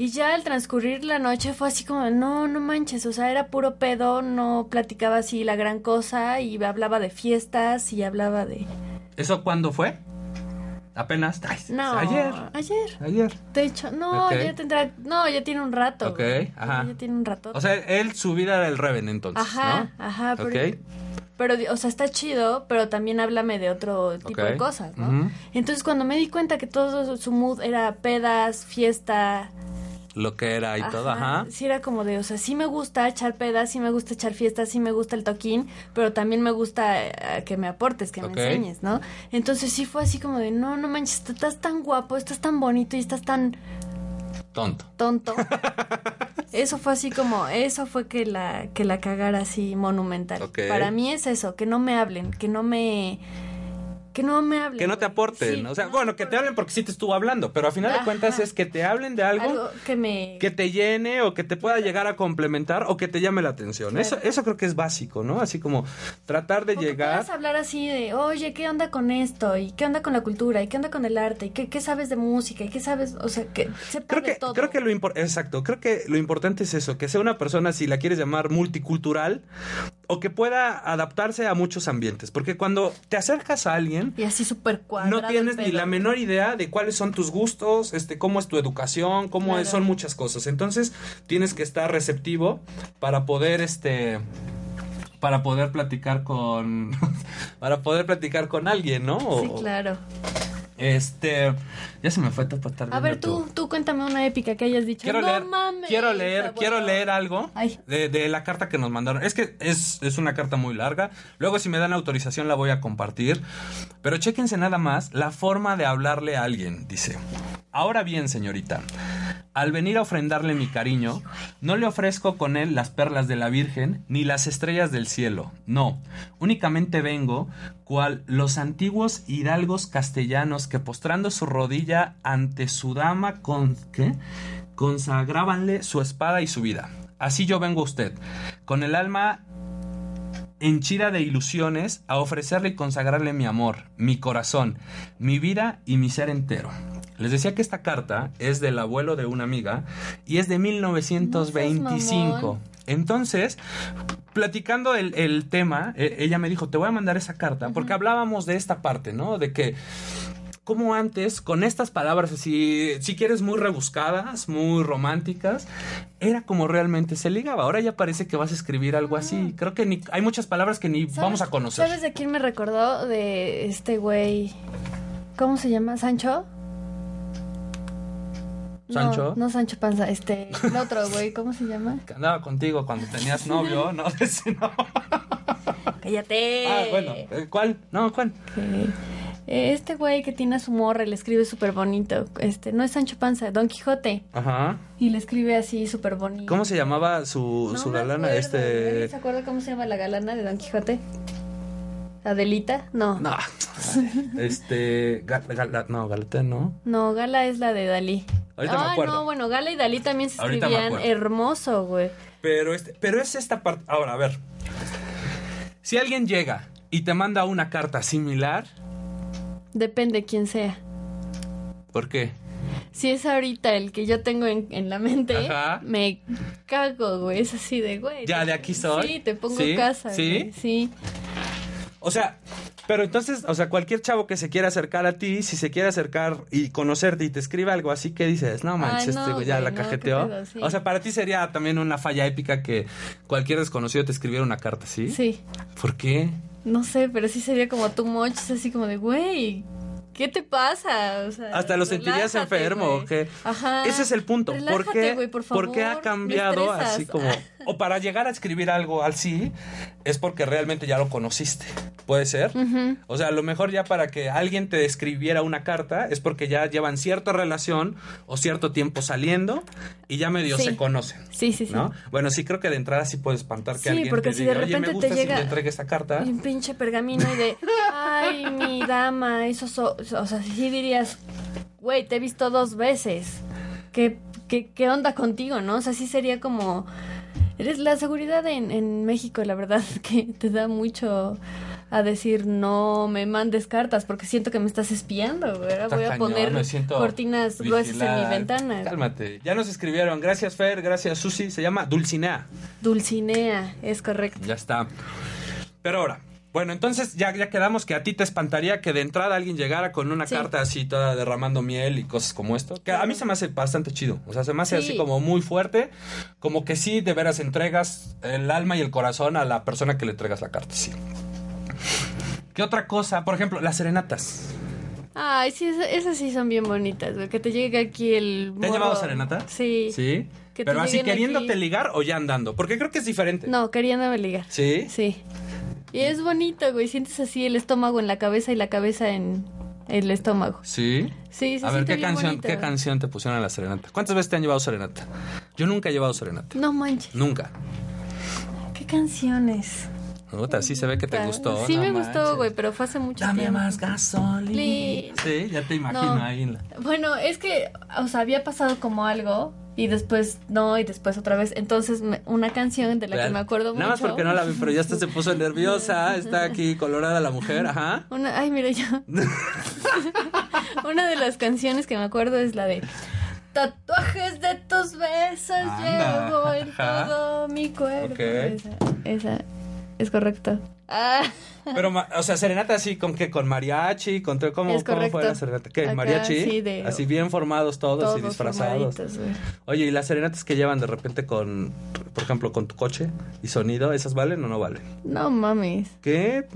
F: Y ya al transcurrir la noche fue así como, no, no manches, o sea, era puro pedo, no platicaba así la gran cosa y hablaba de fiestas y hablaba de...
E: ¿Eso cuándo fue? Apenas. Ay,
F: No,
E: Ayer.
F: Ayer.
E: Ayer.
F: De hecho, no, ya tendrá, no, ya tiene un rato.
E: Ok, ajá.
F: Ya tiene un rato.
E: O sea, él, su vida era el Reven entonces,
F: Ajá,
E: ¿no?
F: ajá, pero,
E: Ok.
F: pero, o sea, está chido, pero también háblame de otro tipo de cosas, ¿no? Entonces, cuando me di cuenta que todo su mood era pedas, fiesta,
E: Lo que era y todo, ajá.
F: sí era como de, o sea, sí me gusta echar pedas, sí me gusta echar fiestas, sí me gusta el toquín, pero también me gusta eh, que me aportes, que me enseñes, ¿no? Entonces sí fue así como de, no, no manches, estás tan guapo, estás tan bonito y estás tan
E: Tonto.
F: tonto. *laughs* Eso fue así como, eso fue que la, que la cagara así monumental. Para mí es eso, que no me hablen, que no me... Que no me hablen.
E: Que no te aporten.
F: Sí,
E: o sea,
F: no,
E: bueno, que te hablen porque sí te estuvo hablando, pero a final de
F: Ajá.
E: cuentas es que te hablen de algo,
F: Algo que me...
E: que te llene o que te pueda llegar a complementar o que te llame la atención. Eso, eso creo que es básico, ¿no? Así como tratar de
F: O que
E: llegar.
F: puedas hablar así de, oye, ¿qué onda con esto? ¿Y qué onda con la cultura? ¿Y qué onda con el arte? ¿Y qué, qué sabes de música? ¿Y qué sabes? O sea, que sepa
E: Creo
F: de
E: que,
F: todo.
E: creo que lo importante, exacto, creo que lo importante es eso, que sea una persona, si la quieres llamar multicultural, o que pueda adaptarse a muchos ambientes, porque cuando te acercas a alguien,
F: Y así súper cuadrado.
E: no tienes ni la menor idea de cuáles son tus gustos, este, cómo es tu educación, cómo
F: Claro.
E: es- son muchas cosas. Entonces, tienes que estar receptivo para poder, este, para poder platicar con, *laughs* para poder platicar con alguien, ¿no? O-
F: Sí, claro.
E: Este, ya se me fue todo para estar
F: A ver, tú, tú cuéntame una épica que hayas dicho.
E: Quiero
F: no
E: leer,
F: mames.
E: quiero leer,
F: abuelo".
E: quiero leer algo de la carta que nos mandaron. Es que es, es una carta muy larga. Luego, si me dan autorización, la voy a compartir. Pero chéquense nada más la forma de hablarle a alguien. Dice: Ahora bien, señorita, al venir a ofrendarle mi cariño, no le ofrezco con él las perlas de la Virgen ni las estrellas del cielo. No, únicamente vengo cual los antiguos hidalgos castellanos que postrando su rodilla ante su dama con ¿qué? consagrábanle su espada y su vida. Así yo vengo a usted, con el alma henchida de ilusiones, a ofrecerle y consagrarle mi amor, mi corazón, mi vida y mi ser entero. Les decía que esta carta es del abuelo de una amiga y es de 1925.
F: mamón.
E: Entonces, platicando el, el tema, eh, ella me dijo, te voy a mandar esa carta, porque hablábamos de esta parte, ¿no? De que como antes, con estas palabras así, si quieres, muy rebuscadas, muy románticas, era como realmente se ligaba. Ahora ya parece que vas a escribir algo así. Creo que ni, hay muchas palabras que ni
F: ¿Sabes-
E: vamos a conocer.
F: ¿Sabes de quién me recordó? De este güey. ¿Cómo se llama? ¿Sancho? No,
E: ¿Sancho?
F: No, Sancho Panza, este. El otro güey, ¿cómo se llama?
E: Que andaba contigo cuando tenías novio, *laughs* ¿no? Ese no.
F: Cállate.
E: Ah, bueno. eh, ¿Cuál? No, ¿cuál?
F: Eh, Este güey que tiene a su morra le escribe súper bonito. Este, no es Sancho Panza, Don Quijote.
E: Ajá.
F: Y le escribe así súper bonito.
E: ¿Cómo se llamaba su,
F: No
E: su galana?
F: acuerdo,
E: este.
F: ¿alguien ¿Se acuerda cómo se llama la galana de Don Quijote? ¿Adelita? No.
E: No. *laughs* Este. Gala- no, Galata, no.
F: No, Gala es la de Dalí.
E: Ahorita me
F: Ah,
E: acuerdo.
F: no, bueno, Gala y Dalí también se
E: Ahorita
F: escribían hermoso, güey.
E: Pero, este, pero es esta parte. Ahora, a ver. Si alguien llega y te manda una carta similar,
F: Depende quién sea.
E: ¿por qué?
F: Si es ahorita el que yo tengo en, en la mente,
E: Ajá.
F: me cago, güey. Es así de, güey.
E: Ya, de aquí soy.
F: Sí, te pongo
E: ¿Sí?
F: casa.
E: ¿Sí?
F: güey, Sí.
E: O sea, pero entonces, o sea, cualquier chavo que se quiera acercar a ti, si se quiere acercar y conocerte y te escribe algo así, ¿qué dices? No manches,
F: Ay, no,
E: este güey ya
F: güey,
E: la
F: no,
E: cajeteó.
F: qué pedo, sí.
E: O sea, para ti sería también una falla épica que cualquier desconocido te escribiera una carta, ¿sí?
F: Sí.
E: ¿Por qué?
F: No sé, pero sí sería como too much. Así como de, güey, ¿qué te pasa? O sea,
E: Hasta lo sentirías enfermo,
F: güey.
E: ¿o qué?
F: Ajá.
E: Ese es el punto. ¿Por qué,
F: por
E: por qué ha cambiado así como... *laughs* O para llegar a escribir algo así, es porque realmente ya lo conociste. ¿Puede ser? O sea, a lo mejor ya para que alguien te escribiera una carta es porque ya llevan cierta relación o cierto tiempo saliendo y ya medio
F: Sí.
E: se conocen.
F: Sí, sí, sí.
E: ¿No? Bueno, sí creo que de entrada sí puede espantar que
F: Sí,
E: alguien
F: porque
E: te
F: si
E: diga,
F: de
E: oye, me
F: repente
E: gusta
F: te
E: si
F: llega-
E: entregue esta carta.
F: Y un pinche pergamino y de, ay, mi dama, eso, so- o sea, sí dirías, güey, te he visto dos veces. ¿Qué, qué, qué onda contigo, no? O sea, sí sería como, eres la seguridad en, en México, la verdad, *laughs* que te da mucho a decir, no me mandes cartas porque siento que me estás espiando. Ahora voy a poner cortinas gruesas en mi ventana.
E: Cálmate. Ya nos escribieron. Gracias, Fer. Gracias, Susi. Se llama Dulcinea.
F: Dulcinea, es correcto.
E: Ya está. Pero ahora, bueno, entonces ya, ya quedamos que a ti te espantaría que de entrada alguien llegara con una
F: Sí.
E: carta así toda derramando miel y cosas como esto. Que a mí se me hace bastante chido. O sea, se me hace
F: Sí.
E: así como muy fuerte. Como que sí, de veras entregas el alma y el corazón a la persona que le entregas la carta, sí. ¿Qué otra cosa? Por ejemplo, las serenatas.
F: Ay, sí, esas, sí son bien bonitas, güey. Que te llegue aquí el.
E: ¿Te han llevado serenata?
F: Sí.
E: Sí.
F: Que
E: Pero así queriéndote
F: aquí.
E: ligar o ya andando. Porque creo que es diferente.
F: No, queriéndome ligar.
E: ¿Sí?
F: Sí. Y es bonito, güey. Sientes así el estómago en la cabeza y la cabeza en, el estómago.
E: ¿Sí?
F: Sí, se
E: A ver, ¿qué canción,
F: bonito.
E: ¿qué canción te pusieron a la serenata? ¿Cuántas veces te han llevado serenata? Yo nunca he llevado serenata.
F: No manches.
E: Nunca.
F: ¿Qué canciones?
E: Puta, sí se ve que te gustó.
F: Sí
E: no
F: me gustó, güey, pero fue hace mucho
E: Dame
F: tiempo.
E: más gasolina. Sí, ya te imagino
F: No.
E: ahí. en la-
F: Bueno, es que, o sea, había pasado como algo y después no y después otra vez. Entonces, me- una canción de la que me acuerdo
E: Nada más
F: mucho.
E: porque no la vi, pero ya hasta se puso nerviosa. *laughs* Está aquí colorada la mujer, ajá.
F: Una, ay, mira yo. *laughs* Una de las canciones que me acuerdo es la de Tatuajes de tus besos
E: Anda,
F: llevo en
E: ajá.
F: todo mi cuerpo.
E: Ok.
F: Esa, esa es correcto. Ah,
E: Pero, o sea, serenata así, ¿con qué? ¿Con mariachi? ¿Con todo? ¿Cómo,
F: Es
E: ¿Cómo fue la serenata? ¿Qué?
F: Acá,
E: ¿Mariachi?
F: sí, de-
E: Así bien formados todos,
F: todos
E: y disfrazados. Oye, ¿y las serenatas que llevan de repente con, por ejemplo, con tu coche y sonido, esas valen o no valen?
F: No mames.
E: ¿Qué?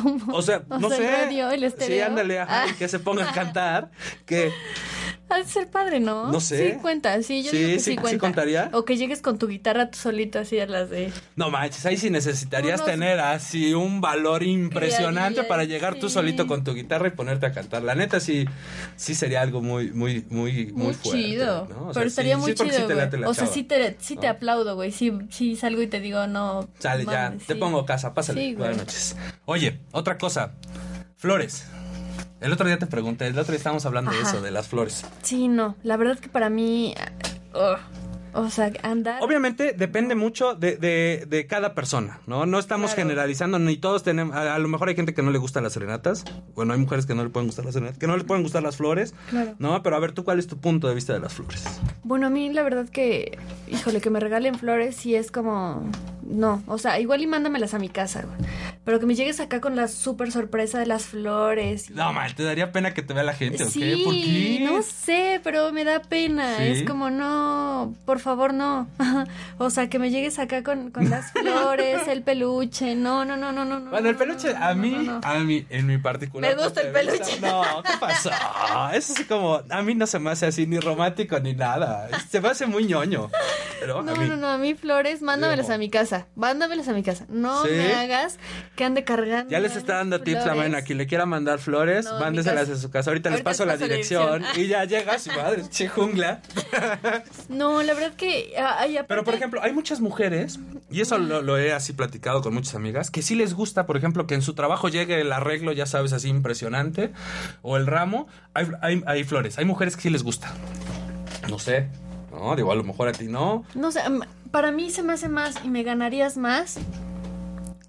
F: ¿Cómo?
E: O sea, no sé.
F: radio, el.
E: Sí, ándale, ajá,
F: Ah.
E: que se pongan a cantar. Que *laughs*
F: Ha de ser padre, ¿no?
E: No sé.
F: Sí cuenta, sí, yo
E: Sí,
F: digo que
E: sí-
F: sí,
E: contaría.
F: O que llegues con tu guitarra tú solito así a las de...
E: no manches, ahí sí necesitarías
F: Unos-
E: tener así un valor impresionante para llegar tú
F: sí.
E: solito con tu guitarra y ponerte a cantar. La neta sí sí sería algo muy muy muy muy,
F: Muy,
E: fuerte,
F: chido.
E: ¿no? O sea,
F: Pero estaría muy chido,
E: sí te late la
F: O sea,
E: chava.
F: sí te, sí te aplaudo, güey. Sí, sí salgo y te digo, no...
E: Sale ya, te pongo casa, pásale. Buenas noches. Oye, otra cosa. Flores. El otro día te pregunté, el otro día estábamos hablando de eso, de las flores.
F: Sí, no. La verdad que para mí... o sea, andar...
E: Obviamente depende mucho de, de, de cada persona, ¿no? No estamos
F: Claro.
E: generalizando, ni todos tenemos, a, a lo mejor hay gente que no le gustan las serenatas, bueno, hay mujeres que no le pueden gustar las serenatas, que no le pueden gustar las flores,
F: Claro.
E: ¿no? Pero a ver, ¿tú cuál es tu punto de vista de las flores?
F: Bueno, a mí la verdad que, híjole, que me regalen flores sí es como, no, o sea, igual y mándamelas a mi casa, güey. Pero que me llegues acá con la súper sorpresa de las flores. y-
E: No, mal, ¿te daría pena que te vea la gente o
F: Sí,
E: qué? ¿Por qué?
F: no sé, pero me da pena.
E: ¿Sí?
F: Es como, no, por favor, no. *laughs* o sea, que me llegues acá con, con las *laughs* flores, el peluche. No, no, no, no, no. no,
E: Bueno, el peluche,
F: no,
E: a mí,
F: no, no.
E: a mí, en mi particular.
F: Me gusta el peluche.
E: No, ¿qué pasó? Eso sí como, a mí no se me hace así ni romántico ni nada. Se me hace muy ñoño. Pero
F: No,
E: a mí.
F: no, no, a mí flores, mándamelas a mi casa. Mándamelas a mi casa. No
E: ¿Sí?
F: me hagas que ande cargando.
E: Ya les está dando tips a
F: flores.
E: Quien le quiera mandar flores,
F: No,
E: mándeselas
F: casa.
E: a su casa. Ahorita, les paso la
F: les paso la
E: dirección.
F: dirección.
E: Y ya llegas y madre, che *laughs* jungla.
F: No, la verdad que. ah, ay, aparte-
E: Pero por ejemplo, hay muchas mujeres, y eso lo, lo he así platicado con muchas amigas, que sí les gusta, por ejemplo, que en su trabajo llegue el arreglo, ya sabes, así impresionante, o el ramo. Hay, hay, hay flores, hay mujeres que sí les gusta. No sé. No, digo, a lo mejor a ti no.
F: No sé, am- para mí se me hace más y me ganarías más.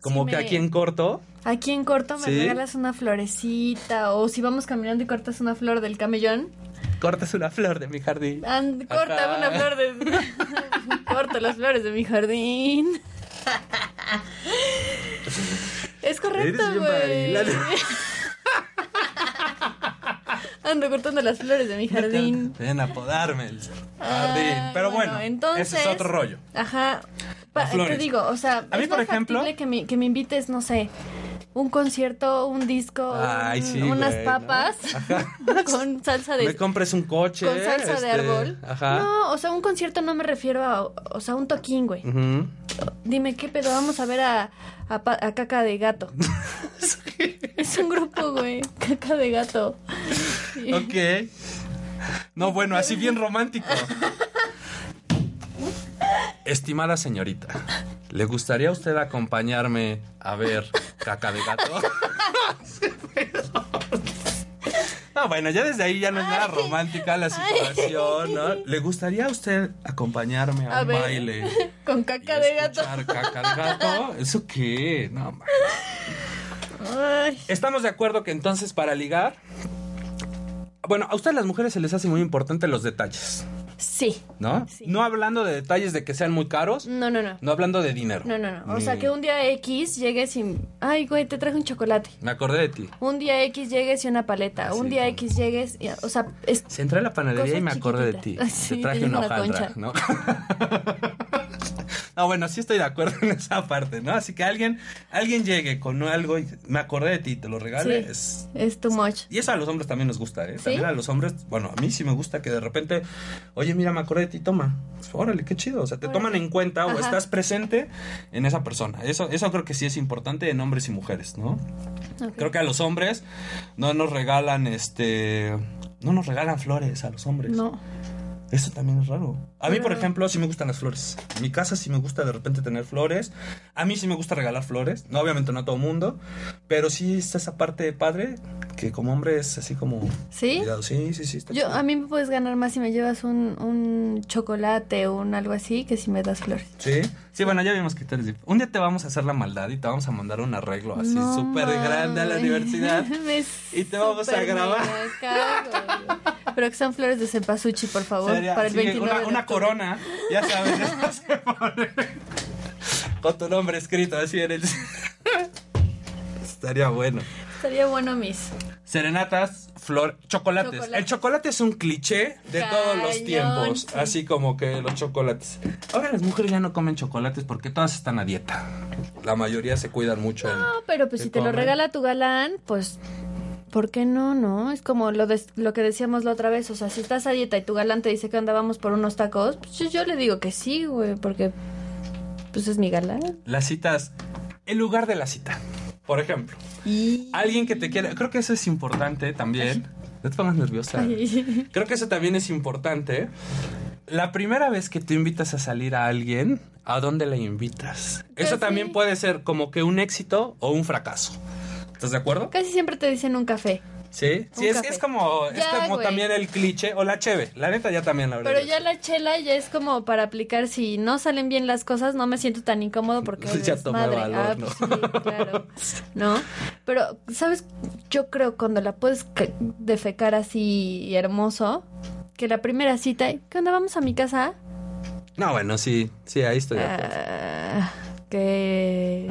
E: Como
F: si
E: que
F: me-
E: aquí en corto.
F: Aquí en corto me
E: ¿Sí?
F: regalas una florecita. O si vamos caminando y cortas una flor del camellón.
E: Cortas una flor de mi jardín.
F: And- corta una flor de. *laughs* corta las flores de mi jardín. *laughs* es correcto, güey. *laughs* Ando cortando las flores de mi jardín.
E: Ven a podarme el jardín.
F: Ah,
E: Pero bueno,
F: entonces,
E: ese es otro rollo.
F: Ajá. Pa- te digo, o sea,
E: A mí,
F: es
E: por ejemplo-
F: que me, que me invites, no sé, un concierto, un disco,
E: Ay,
F: un-
E: sí,
F: unas papas *laughs* con salsa de
E: Me compres un coche.
F: con salsa de
E: este,
F: árbol.
E: Ajá.
F: No, o sea, un concierto no me refiero a, o sea, un toquín, güey. Dime qué pedo, vamos a ver a, a, a Caca de Gato. *laughs* es un grupo, güey, Caca de Gato.
E: Ok. No, bueno, así bien romántico. *laughs* Estimada señorita, ¿le gustaría a usted acompañarme a ver caca de gato? *laughs* No, bueno, ya desde ahí ya no es nada romántica la situación, ¿no? ¿Le gustaría a usted acompañarme a,
F: A
E: un
F: ver,
E: baile? *laughs*
F: con
E: y
F: Caca de Gato.
E: caca de gato? ¿Eso qué? No, man.
F: Ay,
E: Estamos de acuerdo que entonces para ligar. Bueno, a ustedes las mujeres se les hace muy importante los detalles,
F: sí.
E: ¿no?
F: Sí.
E: No hablando de detalles de que sean muy caros,
F: No, no, no.
E: no hablando de dinero.
F: No, no, no. O sea, que un día X llegues y... Ay, güey, te traje un chocolate.
E: Me acordé de ti.
F: Un día X llegues y una paleta. un
E: Sí,
F: día X llegues y... O sea, es...
E: Se entré a la panadería y me acordé de ti. *laughs*
F: Sí,
E: Te traje una
F: una
E: hojaldra,
F: concha.
E: ¿no? *laughs* *laughs* No, bueno, sí estoy de acuerdo en esa parte, ¿no? Así que alguien, alguien llegue con algo y me acordé de ti, te lo regale,
F: Sí.
E: es...
F: Es too much.
E: Y eso a los hombres también nos gusta, ¿eh?
F: ¿Sí?
E: También a los hombres, bueno, a mí sí me gusta que de repente, oye, mira, me acordé de ti, toma. Pues, órale, qué chido. O sea, te
F: Órale.
E: toman en cuenta o estás presente en esa persona. Eso, eso creo que sí es importante en hombres y mujeres, ¿no? Creo que a los hombres no nos regalan, este... No nos regalan flores a los hombres.
F: No.
E: Eso también es raro. A mí, por ejemplo, sí me gustan las flores. En mi casa sí me gusta de repente tener flores. A mí sí me gusta regalar flores. No, obviamente no a todo mundo. Pero sí está esa parte padre que como hombre es así como...
F: ¿Sí?
E: cuidado. Sí, sí, sí. Está
F: Yo,
E: chido.
F: a mí me puedes ganar más si me llevas un, un chocolate o un algo así que si me das flores.
E: Sí, sí, bueno, ya vimos que tú eres... Un día te vamos a hacer la maldad y te vamos a mandar un arreglo así
F: No
E: súper grande a la universidad. *laughs* Y te vamos a grabar.
F: cago. Pero que son flores de cempasúchil, por favor,
E: Sería-
F: para el
E: sí,
F: 29
E: una,
F: de
E: una. Corona, ya sabes, se pone con tu nombre escrito así en el... Estaría bueno.
F: Estaría bueno, mis.
E: Serenatas, flor, chocolates. El chocolate es un cliché de todos los tiempos,
F: sí.
E: así como que los chocolates. Ahora las mujeres ya no comen chocolates porque todas están a dieta. La mayoría se cuidan mucho. en-
F: No, pero pues si te lo regala tu galán, pues ¿por qué no, no? Es como lo de- lo que decíamos la otra vez, o sea, si estás a dieta y tu galán te dice que onda vamos por unos tacos, pues yo, yo le digo que sí, güey, porque pues es mi galán.
E: Las citas, el lugar de la cita. Por ejemplo,
F: Y
E: alguien que te quiere, creo que eso es importante también. No te pongas nerviosa. Creo que eso también es importante. La primera vez que tú invitas a salir a alguien, ¿a dónde la invitas? Eso también puede ser como que un éxito o un fracaso. ¿Estás de acuerdo?
F: Casi siempre te dicen un café.
E: Sí, sí, es, es como, es
F: Ya,
E: como también el cliché o la cheve. La neta ya también la verdad.
F: Pero ya la chela ya es como para aplicar si no salen bien las cosas, no me siento tan incómodo porque *laughs*
E: Ya tomé
F: desmadre.
E: valor,
F: Ah,
E: ¿no?
F: pues sí, claro. *laughs* ¿No? Pero, ¿sabes? Yo creo cuando la puedes ca- defecar así hermoso, que la primera cita, ¿qué onda? ¿Vamos a mi casa?
E: No, bueno, sí, sí, ahí estoy de acuerdo.
F: Ah, ¿Qué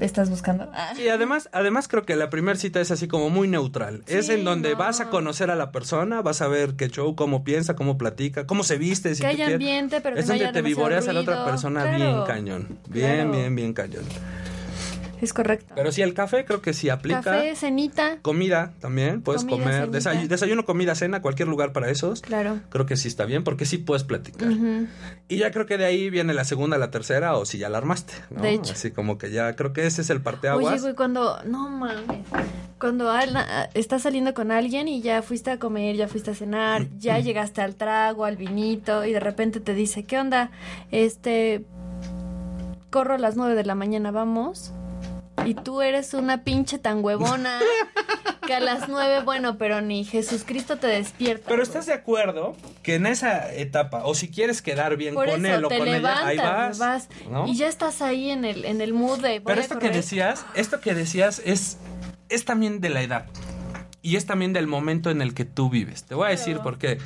F: estás buscando? Ah.
E: Y además, además creo que la primera cita es así como muy neutral. es en donde
F: no.
E: vas a conocer a la persona, vas a ver qué show, cómo piensa, cómo platica, cómo se viste. Si
F: Que
E: tú
F: haya
E: quieres.
F: ambiente, pero que
E: es
F: no
E: donde
F: haya
E: te vivoreas a la otra persona
F: Claro,
E: bien cañón. Bien,
F: claro.
E: bien, bien cañón.
F: Es correcto.
E: Pero sí, el café creo que sí aplica.
F: Café, cenita,
E: Comida también, puedes
F: Comida,
E: comer. desayuno, comida, cena, cualquier lugar para esos.
F: claro.
E: Creo que sí está bien porque sí puedes platicar. Y ya creo que de ahí viene la segunda, la tercera o si ya la armaste. ¿no?
F: De hecho.
E: Así como que ya creo que ese es el parteaguas.
F: Oye, güey, cuando. No mames. Cuando estás saliendo con alguien y ya fuiste a comer, ya fuiste a cenar, ya llegaste al trago, al vinito, y de repente te dice: ¿Qué onda? Este. Corro a las nueve de la mañana, vamos. Y tú eres una pinche tan huevona *laughs* que a las nueve, bueno, pero ni Jesucristo te despierta.
E: Pero estás de acuerdo que en esa etapa, o si quieres quedar bien
F: Por
E: con
F: eso
E: él o
F: te
E: con
F: levantas,
E: ella, ahí vas. ¿no?
F: y ya estás ahí en el, en el mood de.
E: Pero esto que decías, esto que decías es, es también de la edad. Y es también del momento en el que tú vives. Te voy a decir porque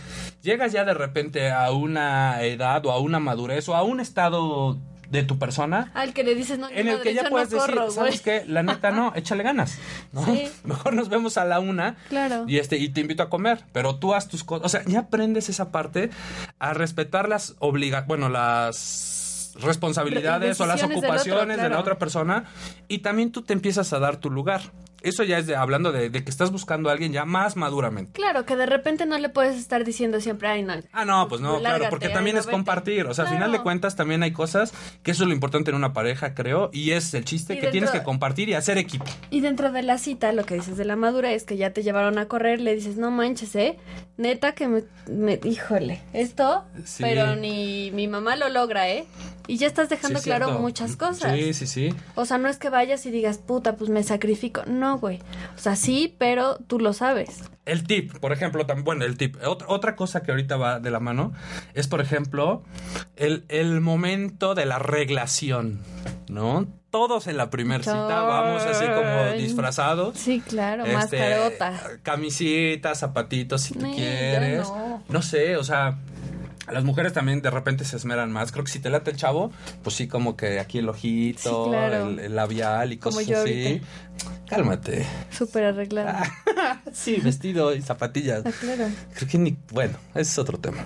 E: llegas ya de repente a una edad o a una madurez o a un estado de tu persona
F: Al que le dices, no,
E: en el que ya puedes
F: no corro,
E: decir, ¿sabes
F: güey".
E: qué? La neta no, *laughs* échale ganas, ¿no?
F: Sí. *laughs*
E: Mejor nos vemos a la una
F: Claro.
E: y este y te invito a comer, pero tú haz tus cosas, o sea, ya aprendes esa parte a respetar las obliga, bueno, las responsabilidades o las
F: otro,
E: ocupaciones de la otra persona y también tú te empiezas a dar tu lugar. Eso ya es de- hablando de, de que estás buscando a alguien ya más maduramente.
F: Claro, que de repente no le puedes estar diciendo siempre, ay, no.
E: Ah, no, pues no, claro, porque también
F: no,
E: es
F: vete".
E: compartir. O sea, al final de
F: Claro.
E: cuentas también hay cosas que eso es lo importante en una pareja, creo, y es el chiste
F: Y
E: que
F: dentro-
E: tienes que compartir y hacer equipo.
F: Y dentro de la cita, lo que dices de la madurez, que ya te llevaron a correr, le dices, no manches, ¿eh? Neta que me... me- híjole, esto,
E: Sí.
F: pero ni mi mamá lo logra, ¿eh? Y ya estás dejando
E: Sí,
F: claro
E: cierto.
F: muchas cosas.
E: Sí, sí, sí.
F: O sea, no es que vayas y digas, puta, pues me sacrifico. No, güey. O sea, sí, pero tú lo sabes.
E: El tip, por ejemplo, tam- bueno, el tip. Otra, otra cosa que ahorita va de la mano es, por ejemplo, el, el momento de la reglación, ¿no? Todos en la primera cita vamos así como disfrazados.
F: Sí, claro,
E: Este,
F: mascarota.
E: Camisita, zapatitos si tú
F: No,
E: quieres.
F: no.
E: sé, o sea, las mujeres también de repente se esmeran más. Creo que si te late el chavo, pues sí, como que aquí el ojito,
F: Sí, claro.
E: el, el labial y
F: Como
E: cosas
F: yo
E: así. Cálmate.
F: Súper arreglada. *laughs*
E: Sí, vestido y zapatillas.
F: Ah, claro.
E: Creo que ni. Bueno, ese es otro tema.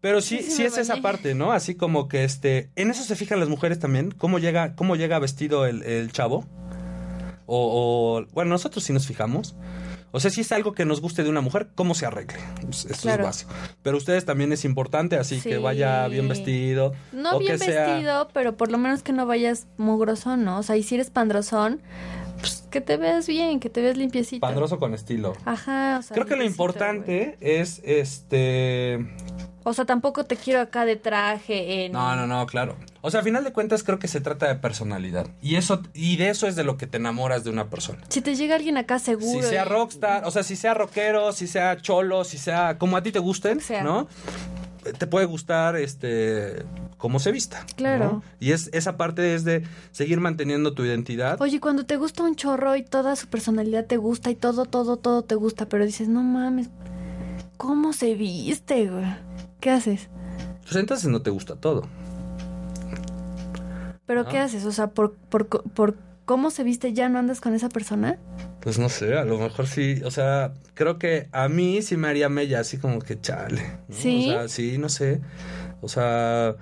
E: Pero sí,
F: Sí,
E: sí,
F: sí me
E: es esa parte, ¿no? Así como que este, en eso se fijan las mujeres también, cómo llega, cómo llega vestido el, el chavo. O, o, bueno, nosotros sí nos fijamos. O sea, si es algo que nos guste de una mujer, cómo se arregle. Pues,
F: Claro.
E: es básico. Pero ustedes también es importante, así que vaya bien vestido.
F: No
E: o
F: bien
E: que sea-
F: vestido, pero por lo menos que no vayas mugrosón, ¿no? O sea, y si eres pandrosón, pues que te veas bien, que te veas limpiecito.
E: Pandroso con estilo.
F: Ajá, o sea.
E: Creo que lo importante es este.
F: O sea, tampoco te quiero acá de traje en...
E: No, no, no, claro. O sea, a final de cuentas creo que se trata de personalidad. Y eso, y de eso es de lo que te enamoras de una persona.
F: Si te llega alguien acá seguro...
E: Si sea rockstar, o sea, si sea rockero, si sea cholo, si sea como a ti te gusten,
F: Sea.
E: ¿no? Te puede gustar este cómo se vista.
F: Claro.
E: ¿no? Y es esa parte es de seguir manteniendo tu identidad.
F: Oye, cuando te gusta un chorro y toda su personalidad te gusta y todo, todo, todo te gusta, pero dices, no mames, ¿cómo se viste, güey? ¿Qué haces?
E: Pues entonces no te gusta todo.
F: ¿Pero qué haces? O sea, por, por, por cómo se viste ya no andas con esa persona.
E: Pues no sé, a lo mejor sí, o sea, creo que a mí sí me haría mella, así como que chale. ¿no?
F: ¿Sí?
E: O sea, sí, no sé. O sea,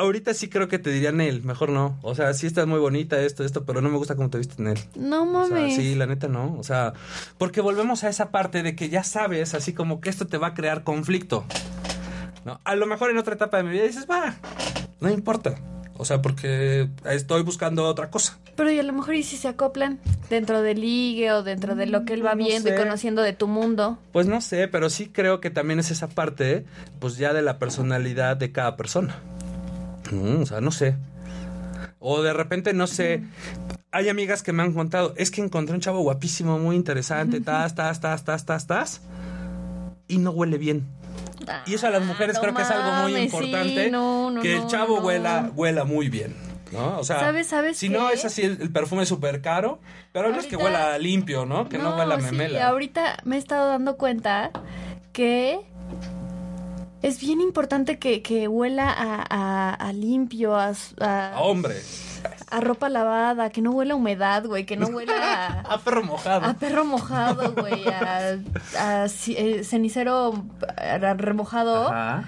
E: ahorita sí creo que te diría Nel, mejor no. O sea, sí estás muy bonita, esto, esto, pero no me gusta cómo te viste Nel.
F: No
E: O sea,
F: mames.
E: sí, la neta no. O sea, porque volvemos a esa parte de que ya sabes, así como que esto te va a crear conflicto. ¿no? A lo mejor en otra etapa de mi vida dices, va, no importa. O sea, porque estoy buscando otra cosa.
F: Pero y a lo mejor y si se acoplan dentro del ligue o dentro de lo que él va
E: Mm, No
F: viendo y conociendo de tu mundo.
E: Pues no sé, pero sí creo que también es esa parte, pues ya de la personalidad de cada persona. Mm, o sea, no sé. O de repente, no sé. Hay amigas que me han contado, es que encontré un chavo guapísimo, muy interesante, *laughs* tas, tas, tas, tas, tas, tas, y no huele bien. Y eso a las mujeres
F: no
E: creo que es algo muy
F: sí,
E: importante,
F: no, no,
E: que el
F: no,
E: chavo
F: no.
E: huela, huela muy bien. ¿No? O sea,
F: ¿Sabes- sabes
E: si no es así el, el perfume súper caro, pero no es que huela limpio, ¿no? Que no, huela a
F: sí,
E: memela.
F: ahorita me he estado dando cuenta que es bien importante que, que huela a, a- a limpio, a, a-
E: A hombre,
F: a ropa lavada, que no huela a humedad, güey, que no huela a, *laughs*
E: a perro mojado.
F: a perro mojado, güey, a, eh, cenicero remojado.
E: Ajá.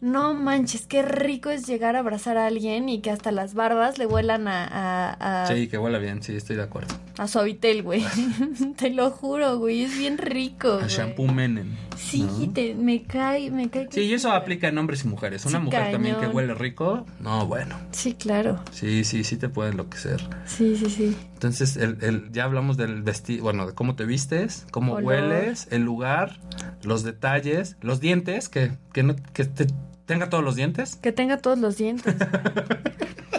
F: No manches, qué rico es llegar a abrazar a alguien y que hasta las barbas le huelan a,
E: Sí, que huela bien, sí, estoy de acuerdo.
F: A suavitel, güey. *laughs* te lo juro, güey, es bien rico.
E: A
F: güey.
E: shampoo Menem.
F: Sí,
E: ¿no?
F: te, me cae, me cae.
E: Sí, y eso aplica en hombres y mujeres. Una
F: Sí,
E: mujer también que huele rico, no, bueno.
F: Sí, claro.
E: Sí, sí, sí te puede enloquecer.
F: Sí, sí, sí.
E: Entonces, el, el- ya hablamos del vestido, bueno, de cómo te vistes, cómo
F: Olor.
E: hueles, el lugar, los detalles, los dientes, que, que, no, que te- tenga todos los dientes.
F: Que tenga todos los dientes. *laughs*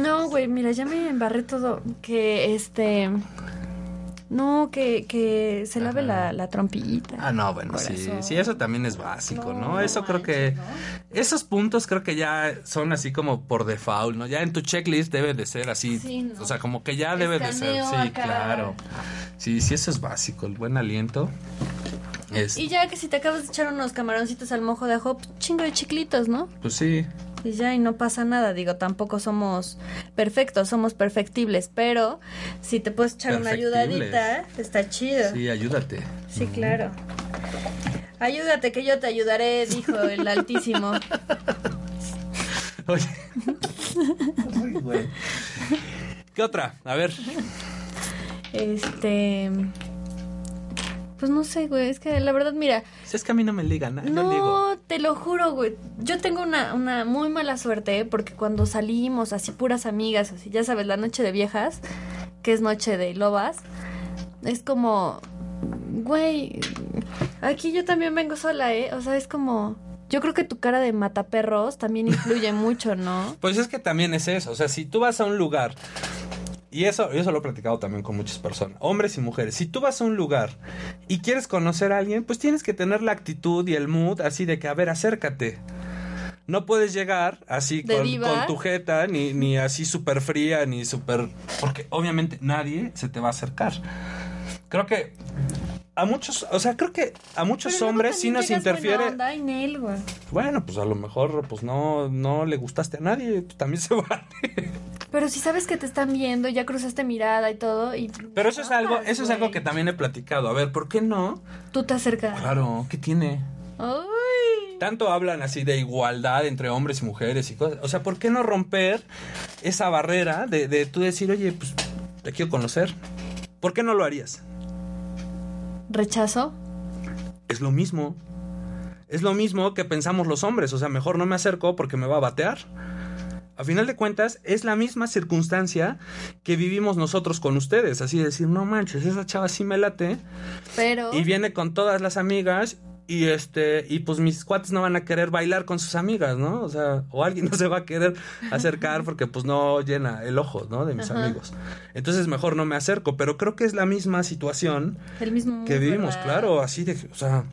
F: no, güey, mira, ya me embarré todo. Que este. No, que, que se lave la, la trompillita.
E: Ah, no, bueno, sí, sí, eso también es básico, ¿no?
F: No,
E: Eso creo que, esos puntos creo que ya son así como por default, ¿no? Ya en tu checklist debe de ser así,
F: Sí, ¿no?
E: o sea, como que ya debe de ser, sí,
F: acá.
E: claro. Sí, sí, eso es básico, el buen aliento. Es,
F: Y ya que si te acabas de echar unos camaroncitos al mojo de ajo, pues, chingo de chiclitos, ¿no?
E: pues sí,
F: Y ya, y no pasa nada. Digo, tampoco somos perfectos, somos perfectibles. Pero si te puedes echar una ayudadita, está chido.
E: sí, ayúdate.
F: Sí, claro. Ayúdate que yo te ayudaré, dijo el *laughs* altísimo.
E: Oye. Ay, güey. ¿Qué otra? A ver.
F: Este. Pues no sé, güey. Es que la verdad, mira.
E: Si es que a mí no me ligan, no, no ligo.
F: Te lo juro, güey. Yo tengo una, una muy mala suerte porque cuando salimos, así puras amigas, así, ya sabes, la noche de viejas, que es noche de lobas, es como, güey, aquí yo también vengo sola, ¿eh? O sea, es como, yo creo que tu cara de mataperros también influye *laughs* mucho, ¿no?
E: Pues es que también es eso. O sea, si tú vas a un lugar. Y eso, eso lo he platicado también con muchas personas, hombres y mujeres. Si tú vas a un lugar y quieres conocer a alguien, pues tienes que tener la actitud y el mood así de que, a ver, acércate. No puedes llegar así con, con tu jeta, ni, ni así súper fría, ni súper... Porque obviamente nadie se te va a acercar. Creo que a muchos, o sea, creo que a muchos
F: Pero
E: hombres sí nos interfiere...
F: onda Nel, güey.
E: Bueno, pues a lo mejor pues no, no le gustaste a nadie, también se *laughs* vale.
F: Pero si sabes que te están viendo, ya cruzaste mirada y todo, y...
E: Pero eso es algo, eso es algo que también he platicado. A ver, ¿por qué no?
F: Tú te acercas.
E: Claro, ¿qué tiene?
F: Ay.
E: tanto hablan así de igualdad entre hombres y mujeres y cosas. O sea, ¿por qué no romper esa barrera de, de tú decir, oye, pues te quiero conocer? ¿Por qué no lo harías?
F: ¿Rechazo?
E: Es lo mismo. Es lo mismo que pensamos los hombres. O sea, mejor no me acerco porque me va a batear. A final de cuentas, es la misma circunstancia que vivimos nosotros con ustedes. Así de decir, no manches, esa chava sí me late.
F: Pero...
E: Y viene con todas las amigas y este y pues mis cuates no van a querer bailar con sus amigas, ¿no? O sea, o alguien no *laughs* se va a querer acercar porque pues no llena el ojo, ¿no? De mis
F: Ajá.
E: amigos. Entonces mejor no me acerco, pero creo que es la misma situación
F: El mismo
E: que vivimos,
F: ¿verdad?
E: claro, así de, o sea,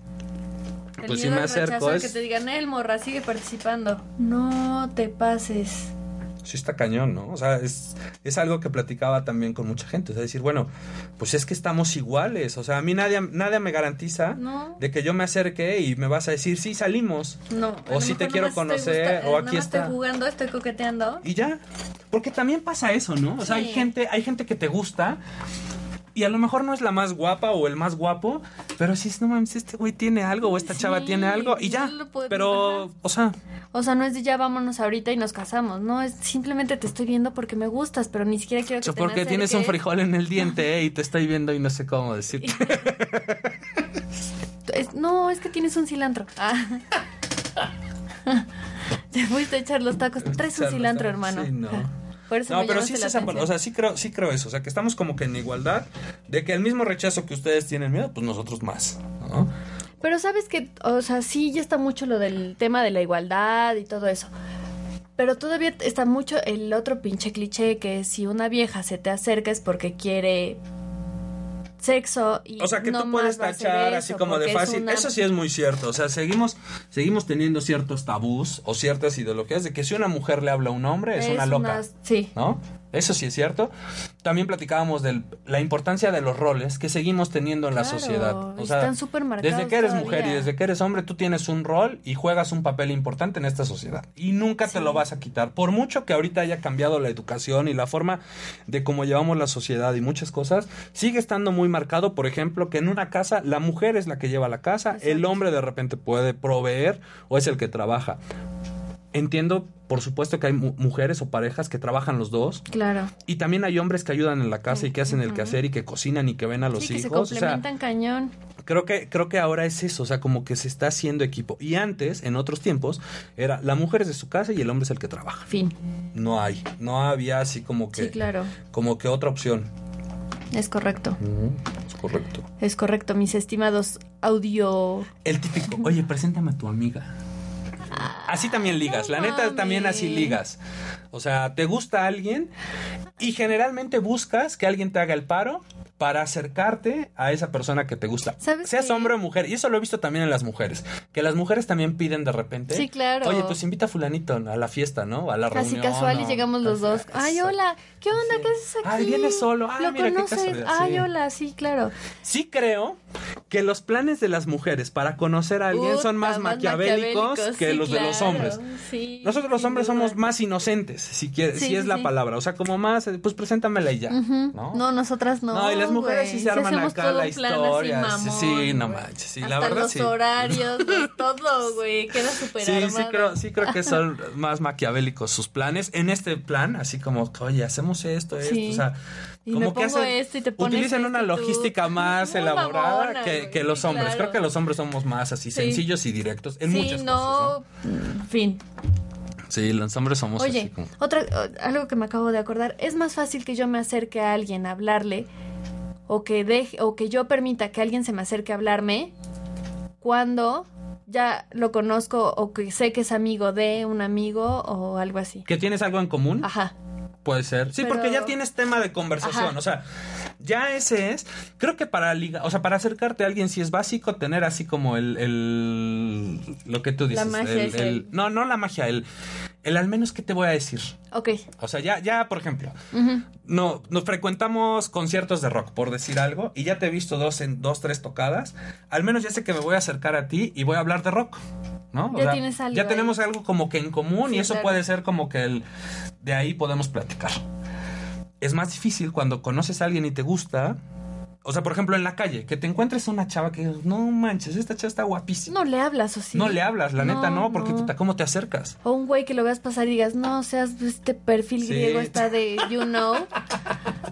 F: El
E: pues si me acerco es
F: que te digan, el morra, sigue participando. No te pases.
E: Sí está cañón, ¿no? O sea, es, es algo que platicaba también con mucha gente. O sea, decir, bueno, pues es que estamos iguales. O sea, a mí nadie, nadie me garantiza
F: No.
E: de que yo me acerque y me vas a decir, sí, salimos.
F: No.
E: O si te quiero conocer,
F: gusta-
E: o
F: eh,
E: aquí
F: nomás
E: está.
F: estoy jugando, estoy coqueteando.
E: Y ya. Porque también pasa eso, ¿no? O sea, hay
F: Sí.
E: gente, hay gente que te gusta. Y a lo mejor no es la más guapa o el más guapo, pero si es, no mames, este güey tiene algo o esta
F: Sí,
E: chava tiene algo y ya.
F: no
E: Pero, o sea,
F: O sea, no es de ya vámonos ahorita y nos casamos. No, es simplemente te estoy viendo porque me gustas, pero ni siquiera quiero que
E: o
F: te me
E: porque tienes un frijol en el diente eh, y te estoy viendo y no sé cómo decirte. *laughs*
F: Es- no, es que tienes un cilantro. Ah. *laughs* Te fuiste a echar los tacos. Traes un cilantro, hermano.
E: sí, no. No, pero sí es esa o sea, sí creo, sí creo eso, o sea, que estamos como que en igualdad de que el mismo rechazo que ustedes tienen miedo, pues nosotros más, ¿no?
F: Pero sabes que, o sea, sí ya está mucho lo del tema de la igualdad y todo eso. Pero todavía está mucho el otro pinche cliché que si una vieja se te acerca es porque quiere sexo y
E: O sea, que
F: no
E: tú puedes tachar así como de
F: es
E: fácil.
F: una-
E: Eso sí es muy cierto. O sea, seguimos, seguimos teniendo ciertos tabús o ciertas ideologías de que si una mujer le habla a un hombre es, una loca.
F: Sí.
E: ¿No? Eso sí es cierto. También platicábamos de la importancia de los roles que seguimos teniendo en la sociedad. O sea,
F: están súper marcados
E: desde que eres
F: todavía.
E: mujer y desde que eres hombre, tú tienes un rol y juegas un papel importante en esta sociedad. Y nunca te lo vas a quitar. Por mucho que ahorita haya cambiado la educación y la forma de cómo llevamos la sociedad y muchas cosas, sigue estando muy marcado, por ejemplo, que en una casa la mujer es la que lleva la casa, el hombre de repente puede proveer o es el que trabaja. Entiendo, por supuesto, que hay mu- mujeres o parejas que trabajan los dos.
F: Claro.
E: Y también hay hombres que ayudan en la casa y que hacen el quehacer y que cocinan y que ven a los
F: sí, que se
E: hijos. O sea,
F: complementan cañón.
E: creo que, creo que ahora es eso, o sea, como que se está haciendo equipo. Y antes, en otros tiempos, era la mujer es de su casa y el hombre es el que trabaja.
F: Fin.
E: No hay, no había así como que,
F: Sí, claro.
E: como que otra opción.
F: Es correcto.
E: Es correcto.
F: Es correcto, mis estimados audio.
E: El típico, oye, preséntame a tu amiga. Así también ligas,
F: no
E: la neta
F: mames.
E: también así ligas. O sea, te gusta alguien y generalmente buscas que alguien te haga el paro para acercarte a esa persona que te gusta.
F: ¿Sabes
E: Seas
F: qué?
E: hombre o mujer. Y eso lo he visto también en las mujeres. Que las mujeres también piden de repente.
F: Sí, claro.
E: Oye, pues invita a fulanito a la fiesta, ¿no? A la
F: Así
E: reunión.
F: casual y llegamos los dos.
E: Así,
F: Ay, hola. ¿Qué onda? ¿Qué haces aquí?
E: Ay, vienes solo. Ay,
F: ¿Lo
E: mira, qué
F: conoces?
E: casualidad,
F: Ay,
E: sí.
F: hola, sí, claro.
E: Sí creo que los planes de las mujeres para conocer a alguien son
F: Puta,
E: más maquiavélicos que
F: sí,
E: los de los
F: claro.
E: Hombres.
F: Sí,
E: Nosotros los hombres
F: duda.
E: somos más inocentes, si quieres,
F: Sí,
E: si es
F: sí,
E: la
F: sí.
E: palabra. O sea, como más, pues preséntamela y ya.
F: Ujú.
E: ¿no?
F: ¿no? nosotras no.
E: No, y las mujeres sí
F: güey.
E: se arman acá la historia.
F: mamón,
E: Sí, no manches, sí,
F: Hasta
E: la verdad
F: los
E: sí.
F: horarios, *laughs* todo, güey. Queda súper
E: Sí, sí creo, sí creo que son *laughs* más maquiavélicos sus planes. En este plan, así como, oye, hacemos esto, esto,
F: Sí.
E: o sea,
F: Y
E: como
F: me
E: que
F: pongo esto y te pones
E: utilizan una
F: tú.
E: logística más
F: Muy
E: elaborada que, los hombres.
F: claro.
E: Creo que los hombres somos más así
F: Sí.
E: sencillos y directos en
F: sí,
E: muchas
F: no,
E: cosas.
F: mm, fin.
E: ¿no? Sí, los hombres somos así
F: Oye,
E: como.
F: otra, algo que me acabo de acordar, es más fácil que yo me acerque a alguien a hablarle o que deje, o que yo permita que alguien se me acerque a hablarme cuando ya lo conozco o que sé que es amigo de un amigo o algo así.
E: ¿Que tienes algo en común?
F: Ajá.
E: Puede ser. Sí,
F: Pero-
E: porque ya tienes tema de conversación.
F: Ajá.
E: O sea, ya ese es. Creo que para liga, o sea, para acercarte a alguien sí es básico tener así como el, el lo que tú dices.
F: magia
E: el-
F: es
E: el-
F: el-
E: no, no la magia, el, el al menos qué te voy a decir.
F: Ok.
E: O sea, ya, ya, por ejemplo, no, nos frecuentamos conciertos de rock, por decir algo, y ya te he visto dos en dos, tres tocadas. Al menos ya sé que me voy a acercar a ti y voy a hablar de rock. ¿No? O
F: Ya tienes algo
E: Ya tenemos algo como que en común y eso
F: claro.
E: puede ser como que el de ahí podemos platicar. Es más difícil cuando conoces a alguien y te gusta O sea, por ejemplo, en la calle, que te encuentres a una chava que no manches, esta chava está guapísima.
F: No le hablas, o sí.
E: No le hablas, la neta no, porque
F: no.
E: puta, ¿cómo te acercas?
F: O un güey que lo veas pasar y digas, no, seas este perfil
E: Sí.
F: griego está de you know.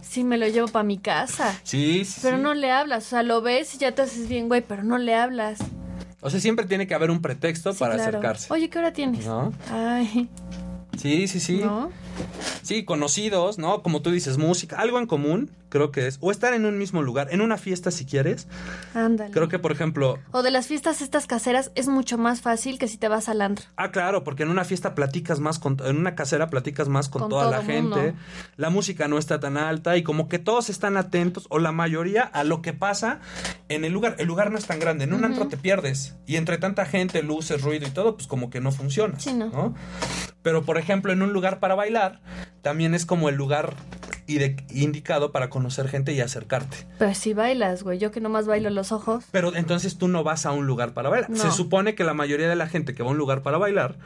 F: Sí, me lo llevo para mi casa.
E: Sí, sí.
F: Pero
E: sí.
F: no le hablas, o sea, lo ves y ya te haces bien, güey, pero no le hablas.
E: O sea, siempre tiene que haber un pretexto
F: Sí,
E: para
F: claro.
E: acercarse.
F: Oye, ¿qué hora tienes?
E: ¿No?
F: Ay,
E: Sí, sí, sí.
F: ¿no?
E: Sí, conocidos, ¿no? Como tú dices, música, algo en común, creo que es. O estar en un mismo lugar, en una fiesta si quieres.
F: Ándale.
E: Creo que, por ejemplo,
F: O de las fiestas estas caseras es mucho más fácil que si te vas al antro.
E: Ah, claro, porque en una fiesta platicas más con, en una casera platicas más con,
F: Con
E: toda la
F: mundo.
E: gente. La música no está tan alta y como que todos están atentos o la mayoría a lo que pasa en el lugar. El lugar no es tan grande, en un antro te pierdes y entre tanta gente, luces, ruido y todo, pues como que no funciona.
F: Sí, no.
E: Pero por ejemplo, en un lugar para bailar también es como el lugar indicado para conocer gente y acercarte.
F: Pero si bailas, güey, yo que nomás bailo los ojos.
E: Pero entonces tú no vas a un lugar para bailar.
F: No.
E: Se supone que la mayoría de la gente que va a un lugar para bailar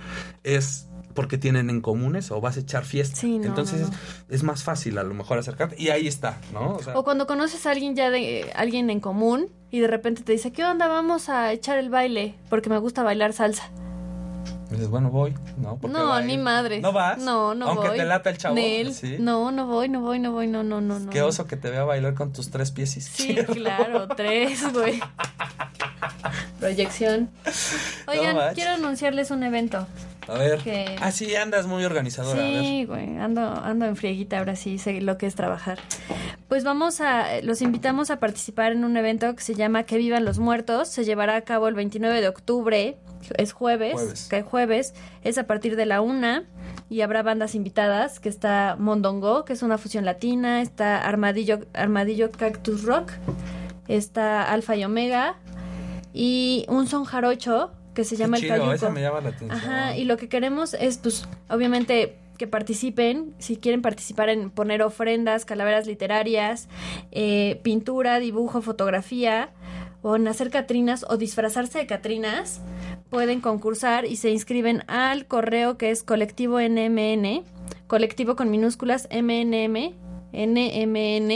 E: es porque tienen en comunes o vas a echar fiesta.
F: Sí, no,
E: entonces
F: no,
E: Es, es más fácil a lo mejor acercarte. Y ahí está, ¿no? O sea,
F: O cuando conoces a alguien ya de alguien en común y de repente te dice, ¿qué onda? Vamos a echar el baile porque me gusta bailar salsa.
E: Dices, bueno, voy, ¿no?
F: No, ni madre.
E: ¿No vas?
F: No, no
E: Aunque
F: voy.
E: te lata el chavo. ¿sí?
F: No, no voy, no voy, no voy, no, no, no.
E: Qué oso que te vea bailar con tus tres pies
F: Sí, claro, *laughs* tres, güey. Proyección. Oigan, quiero anunciarles un evento.
E: A ver.
F: Que-
E: Ah, sí, andas muy organizadora.
F: Sí, güey, ando, ando en frieguita, ahora sí sé lo que es trabajar. Pues vamos a, los invitamos a participar en un evento que se llama Que Vivan los Muertos. Se llevará a cabo el 29 de octubre, es jueves,
E: Jueves.
F: que jueves, es a partir de la una y habrá bandas invitadas, que está Mondongo, que es una fusión latina, está Armadillo, Armadillo Cactus Rock, está Alfa y Omega y un son jarocho que se
E: Qué
F: llama El
E: chido,
F: Cayuco.
E: esa me llama la atención.
F: Ajá, y lo que queremos es, pues, obviamente que participen, si quieren participar en poner ofrendas, calaveras literarias, eh, pintura, dibujo, fotografía, o en hacer catrinas o disfrazarse de catrinas, pueden concursar y se inscriben al correo que es colectivo NMN, colectivo con minúsculas MNM, NMN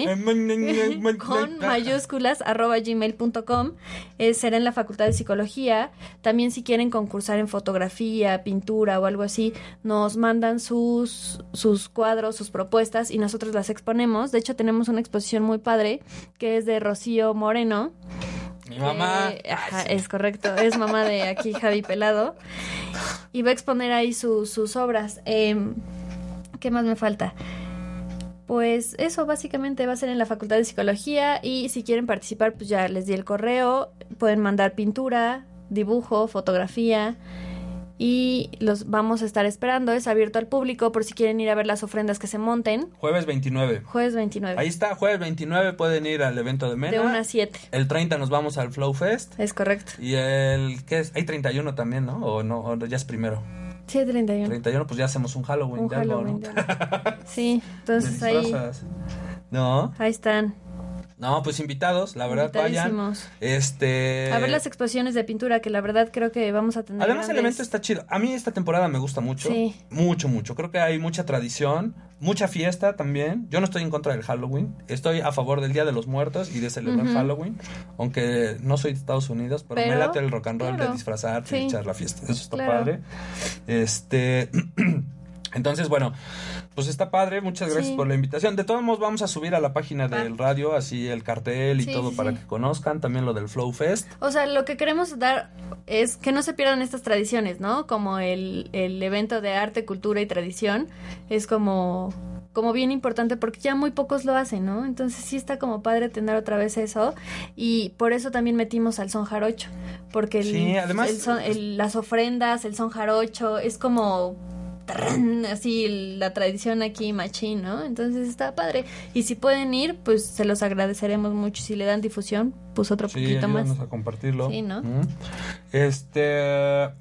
F: *laughs* con mayúsculas arroba gmail.com eh, será en la facultad de psicología también si quieren concursar en fotografía pintura o algo así nos mandan sus sus cuadros sus propuestas y nosotros las exponemos de hecho tenemos una exposición muy padre que es de Rocío Moreno
E: Mi mamá.
F: eh, ajá, es correcto, es mamá de aquí Javi Pelado. Y va a exponer ahí su- sus obras. Em, ¿Qué más me falta? Pues eso básicamente va a ser en la Facultad de Psicología y si quieren participar pues ya les di el correo, pueden mandar pintura, dibujo, fotografía y los vamos a estar esperando, es abierto al público por si quieren ir a ver las ofrendas que se monten.
E: Jueves 29.
F: Jueves 29.
E: Ahí está, jueves 29 pueden ir al evento de Mena.
F: de 1 a 7.
E: El 30 nos vamos al Flow Fest.
F: Es correcto.
E: Y el, ¿qué es? Hay 31 también, ¿no? O no, o ya es primero.
F: Sí, 31.
E: 31, pues ya hacemos un Halloween.
F: Un
E: de algo,
F: Halloween.
E: ¿no?
F: de algo. Sí, *laughs* entonces ahí.
E: No,
F: ahí están.
E: No, pues invitados, la verdad, vayan. Este.
F: A ver las exposiciones de pintura, que la verdad creo que vamos a tener.
E: Además, el evento está chido. A mí esta temporada me gusta mucho.
F: Sí.
E: Mucho, mucho. Creo que hay mucha tradición, mucha fiesta también. Yo no estoy en contra del Halloween. Estoy a favor del Día de los Muertos y de celebrar. Halloween. Aunque no soy de Estados Unidos, pero, me late el rock and roll
F: claro.
E: de disfrazarte y
F: Sí.
E: echar la fiesta. Eso está
F: Claro.
E: padre. Este. *clears throat* Entonces, bueno, pues está padre. Muchas gracias
F: Sí.
E: por la invitación. De todos modos, vamos a subir a la página del radio, así el cartel y
F: Sí,
E: todo
F: sí,
E: para que conozcan. También lo del Flow Fest.
F: O sea, lo que queremos dar es que no se pierdan estas tradiciones, ¿no? Como el, el evento de arte, cultura y tradición es como, como bien importante porque ya muy pocos lo hacen, ¿no? Entonces sí está como padre tener otra vez eso y por eso también metimos al son jarocho, porque el,
E: Sí, además-
F: el son- el- las ofrendas, el son jarocho es como así la tradición aquí machín, ¿no? Entonces está padre. Y si pueden ir, pues se los agradeceremos mucho. Si le dan difusión, pues otro
E: Sí,
F: poquito más.
E: a compartirlo.
F: Sí, ¿no?
E: Este,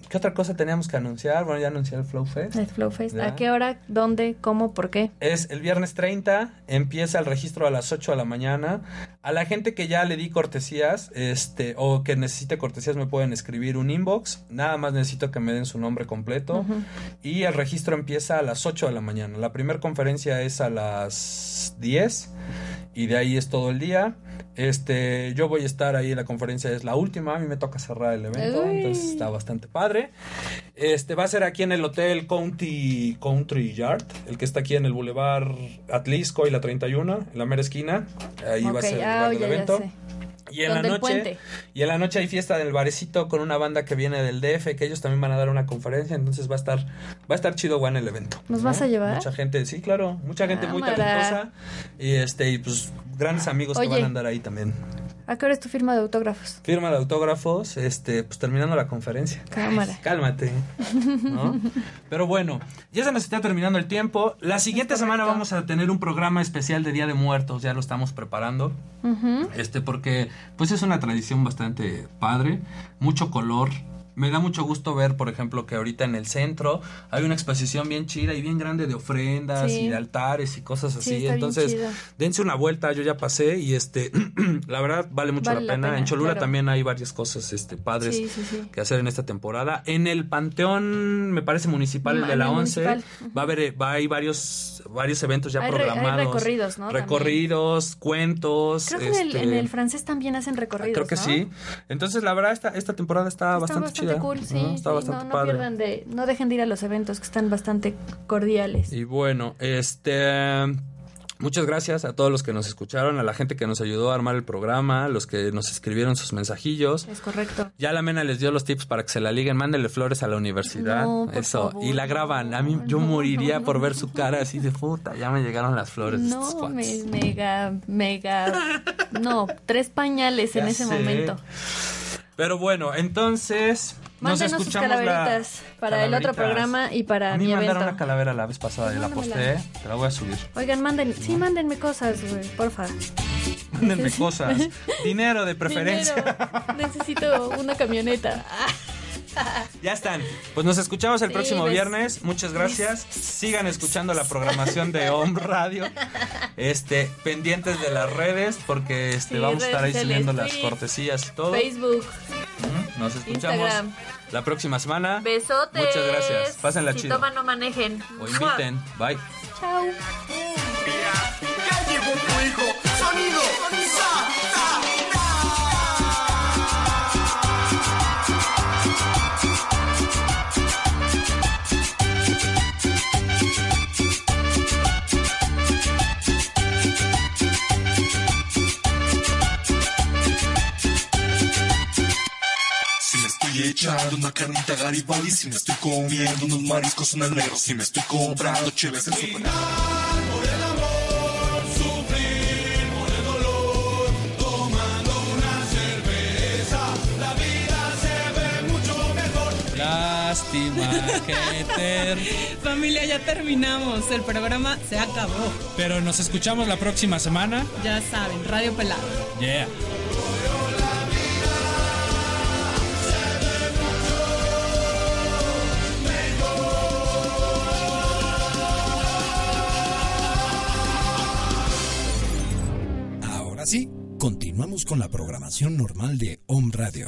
E: ¿qué otra cosa teníamos que anunciar? Bueno, ya anuncié el Flow Fest.
F: El Flow Fest.
E: Ya.
F: ¿A qué hora? ¿Dónde? ¿Cómo? ¿Por qué?
E: Es el viernes 30, empieza el registro a las 8 de la mañana. A la gente que ya le di cortesías, este, o que necesite cortesías me pueden escribir un inbox. Nada más necesito que me den su nombre completo. Y el registro empieza a las 8 de la mañana. La primera conferencia es a las 10 y de ahí es todo el día. Este, yo voy a estar ahí en la conferencia, es la última, a mí me toca cerrar el evento,
F: Uy.
E: entonces está bastante padre. Este, va a ser aquí en el Hotel County Country Yard, el que está aquí en el Boulevard Atlisco y la 31, en la mera esquina. Ahí va a ser el
F: ah,
E: lugar del evento. Y en la noche,
F: puente.
E: y en la noche hay fiesta del barecito con una banda que viene del DF, que ellos también van a dar una conferencia, entonces va a estar, va a estar chido bueno el evento.
F: ¿Nos vas a llevar?
E: Mucha gente, sí, claro, mucha gente muy talentosa y este, y pues grandes amigos que
F: Oye.
E: van a andar ahí también.
F: ¿A qué hora es tu firma de autógrafos?
E: Firma de autógrafos, este, pues terminando la conferencia.
F: Cámara.
E: Ay, cálmate. ¿no? Pero bueno, ya se nos está terminando el tiempo. La siguiente semana vamos a tener un programa especial de Día de Muertos, ya lo estamos preparando. Este, porque pues es una tradición bastante padre, mucho color. Me da mucho gusto ver, por ejemplo, que ahorita en el centro hay una exposición bien chida y bien grande de ofrendas
F: Sí.
E: y de altares y cosas
F: Sí,
E: así. Entonces, dense una vuelta, yo ya pasé y este, *clears throat* la verdad vale mucho
F: Vale
E: la
F: la
E: pena. en Cholula
F: claro.
E: también hay varias cosas este, padres
F: Sí,
E: que hacer en esta temporada. En el Panteón, me parece municipal, el de la
F: el
E: 11,
F: municipal.
E: va a haber, eh, va a haber varios, varios eventos ya
F: Hay re- hay
E: programados.
F: recorridos, ¿no? También.
E: Recorridos, cuentos.
F: Creo que en, el,
E: este,
F: en el francés también hacen recorridos.
E: Creo que
F: ¿no?
E: sí. Entonces, la verdad, esta, esta temporada está,
F: Está
E: bastante,
F: bastante
E: chida.
F: Cool, sí.
E: Está
F: sí,
E: bastante
F: no, no
E: padre.
F: pierdan de, no dejen de ir a los eventos que están bastante cordiales.
E: Y bueno, este. Muchas gracias a todos los que nos escucharon, a la gente que nos ayudó a armar el programa, los que nos escribieron sus mensajillos.
F: Es correcto.
E: Ya la Mena les dio los tips para que se la liguen. Mándenle flores a la universidad.
F: No,
E: Eso.
F: favor,
E: y la graban. A mí
F: no,
E: yo moriría
F: no,
E: por ver su cara así de puta. Ya me llegaron las flores
F: No, me, mega, mega. No, tres pañales *laughs* en ese
E: sé.
F: momento.
E: Pero bueno, entonces nos
F: sus
E: escuchamos la-
F: calaveritas para el otro programa y para
E: A mí
F: mi
E: me mandaron
F: evento.
E: una calavera la vez pasada y la posté. Te la voy a subir.
F: Oigan, manden, sí, mándenme cosas, güey, porfa.
E: Mándenme cosas. *laughs* Dinero de preferencia.
F: Dinero. Necesito una camioneta. *laughs* *laughs*
E: Ya están. Pues nos escuchamos el
F: Sí,
E: próximo
F: ves.
E: viernes. Muchas gracias. Sigan escuchando la programación de Home *laughs* Radio. Este, pendientes de las redes porque este
F: Sí,
E: vamos a estar ahí subiendo las cortesías y todo.
F: Facebook.
E: Nos escuchamos
F: Instagram.
E: la próxima semana.
F: Besotes.
E: Muchas gracias. Pásenla
F: si
E: chido.
F: toman, no manejen.
E: O inviten. Bye.
F: Chao.
B: Ya llegó tu hijo. Sonido.
G: Echando una carnita Garibaldi, si me estoy comiendo unos mariscos en el negro, si me estoy comprando cheves en super.
B: Por el amor, sufrir por el dolor, tomando una cerveza, la vida se ve mucho mejor.
H: Lástima que ter... *laughs*
I: Familia, ya terminamos. El programa se acabó.
H: Pero nos escuchamos la próxima semana.
I: Ya saben, Radio Pelado.
H: Yeah.
A: Ahora sí, continuamos con la programación normal de Home Radio.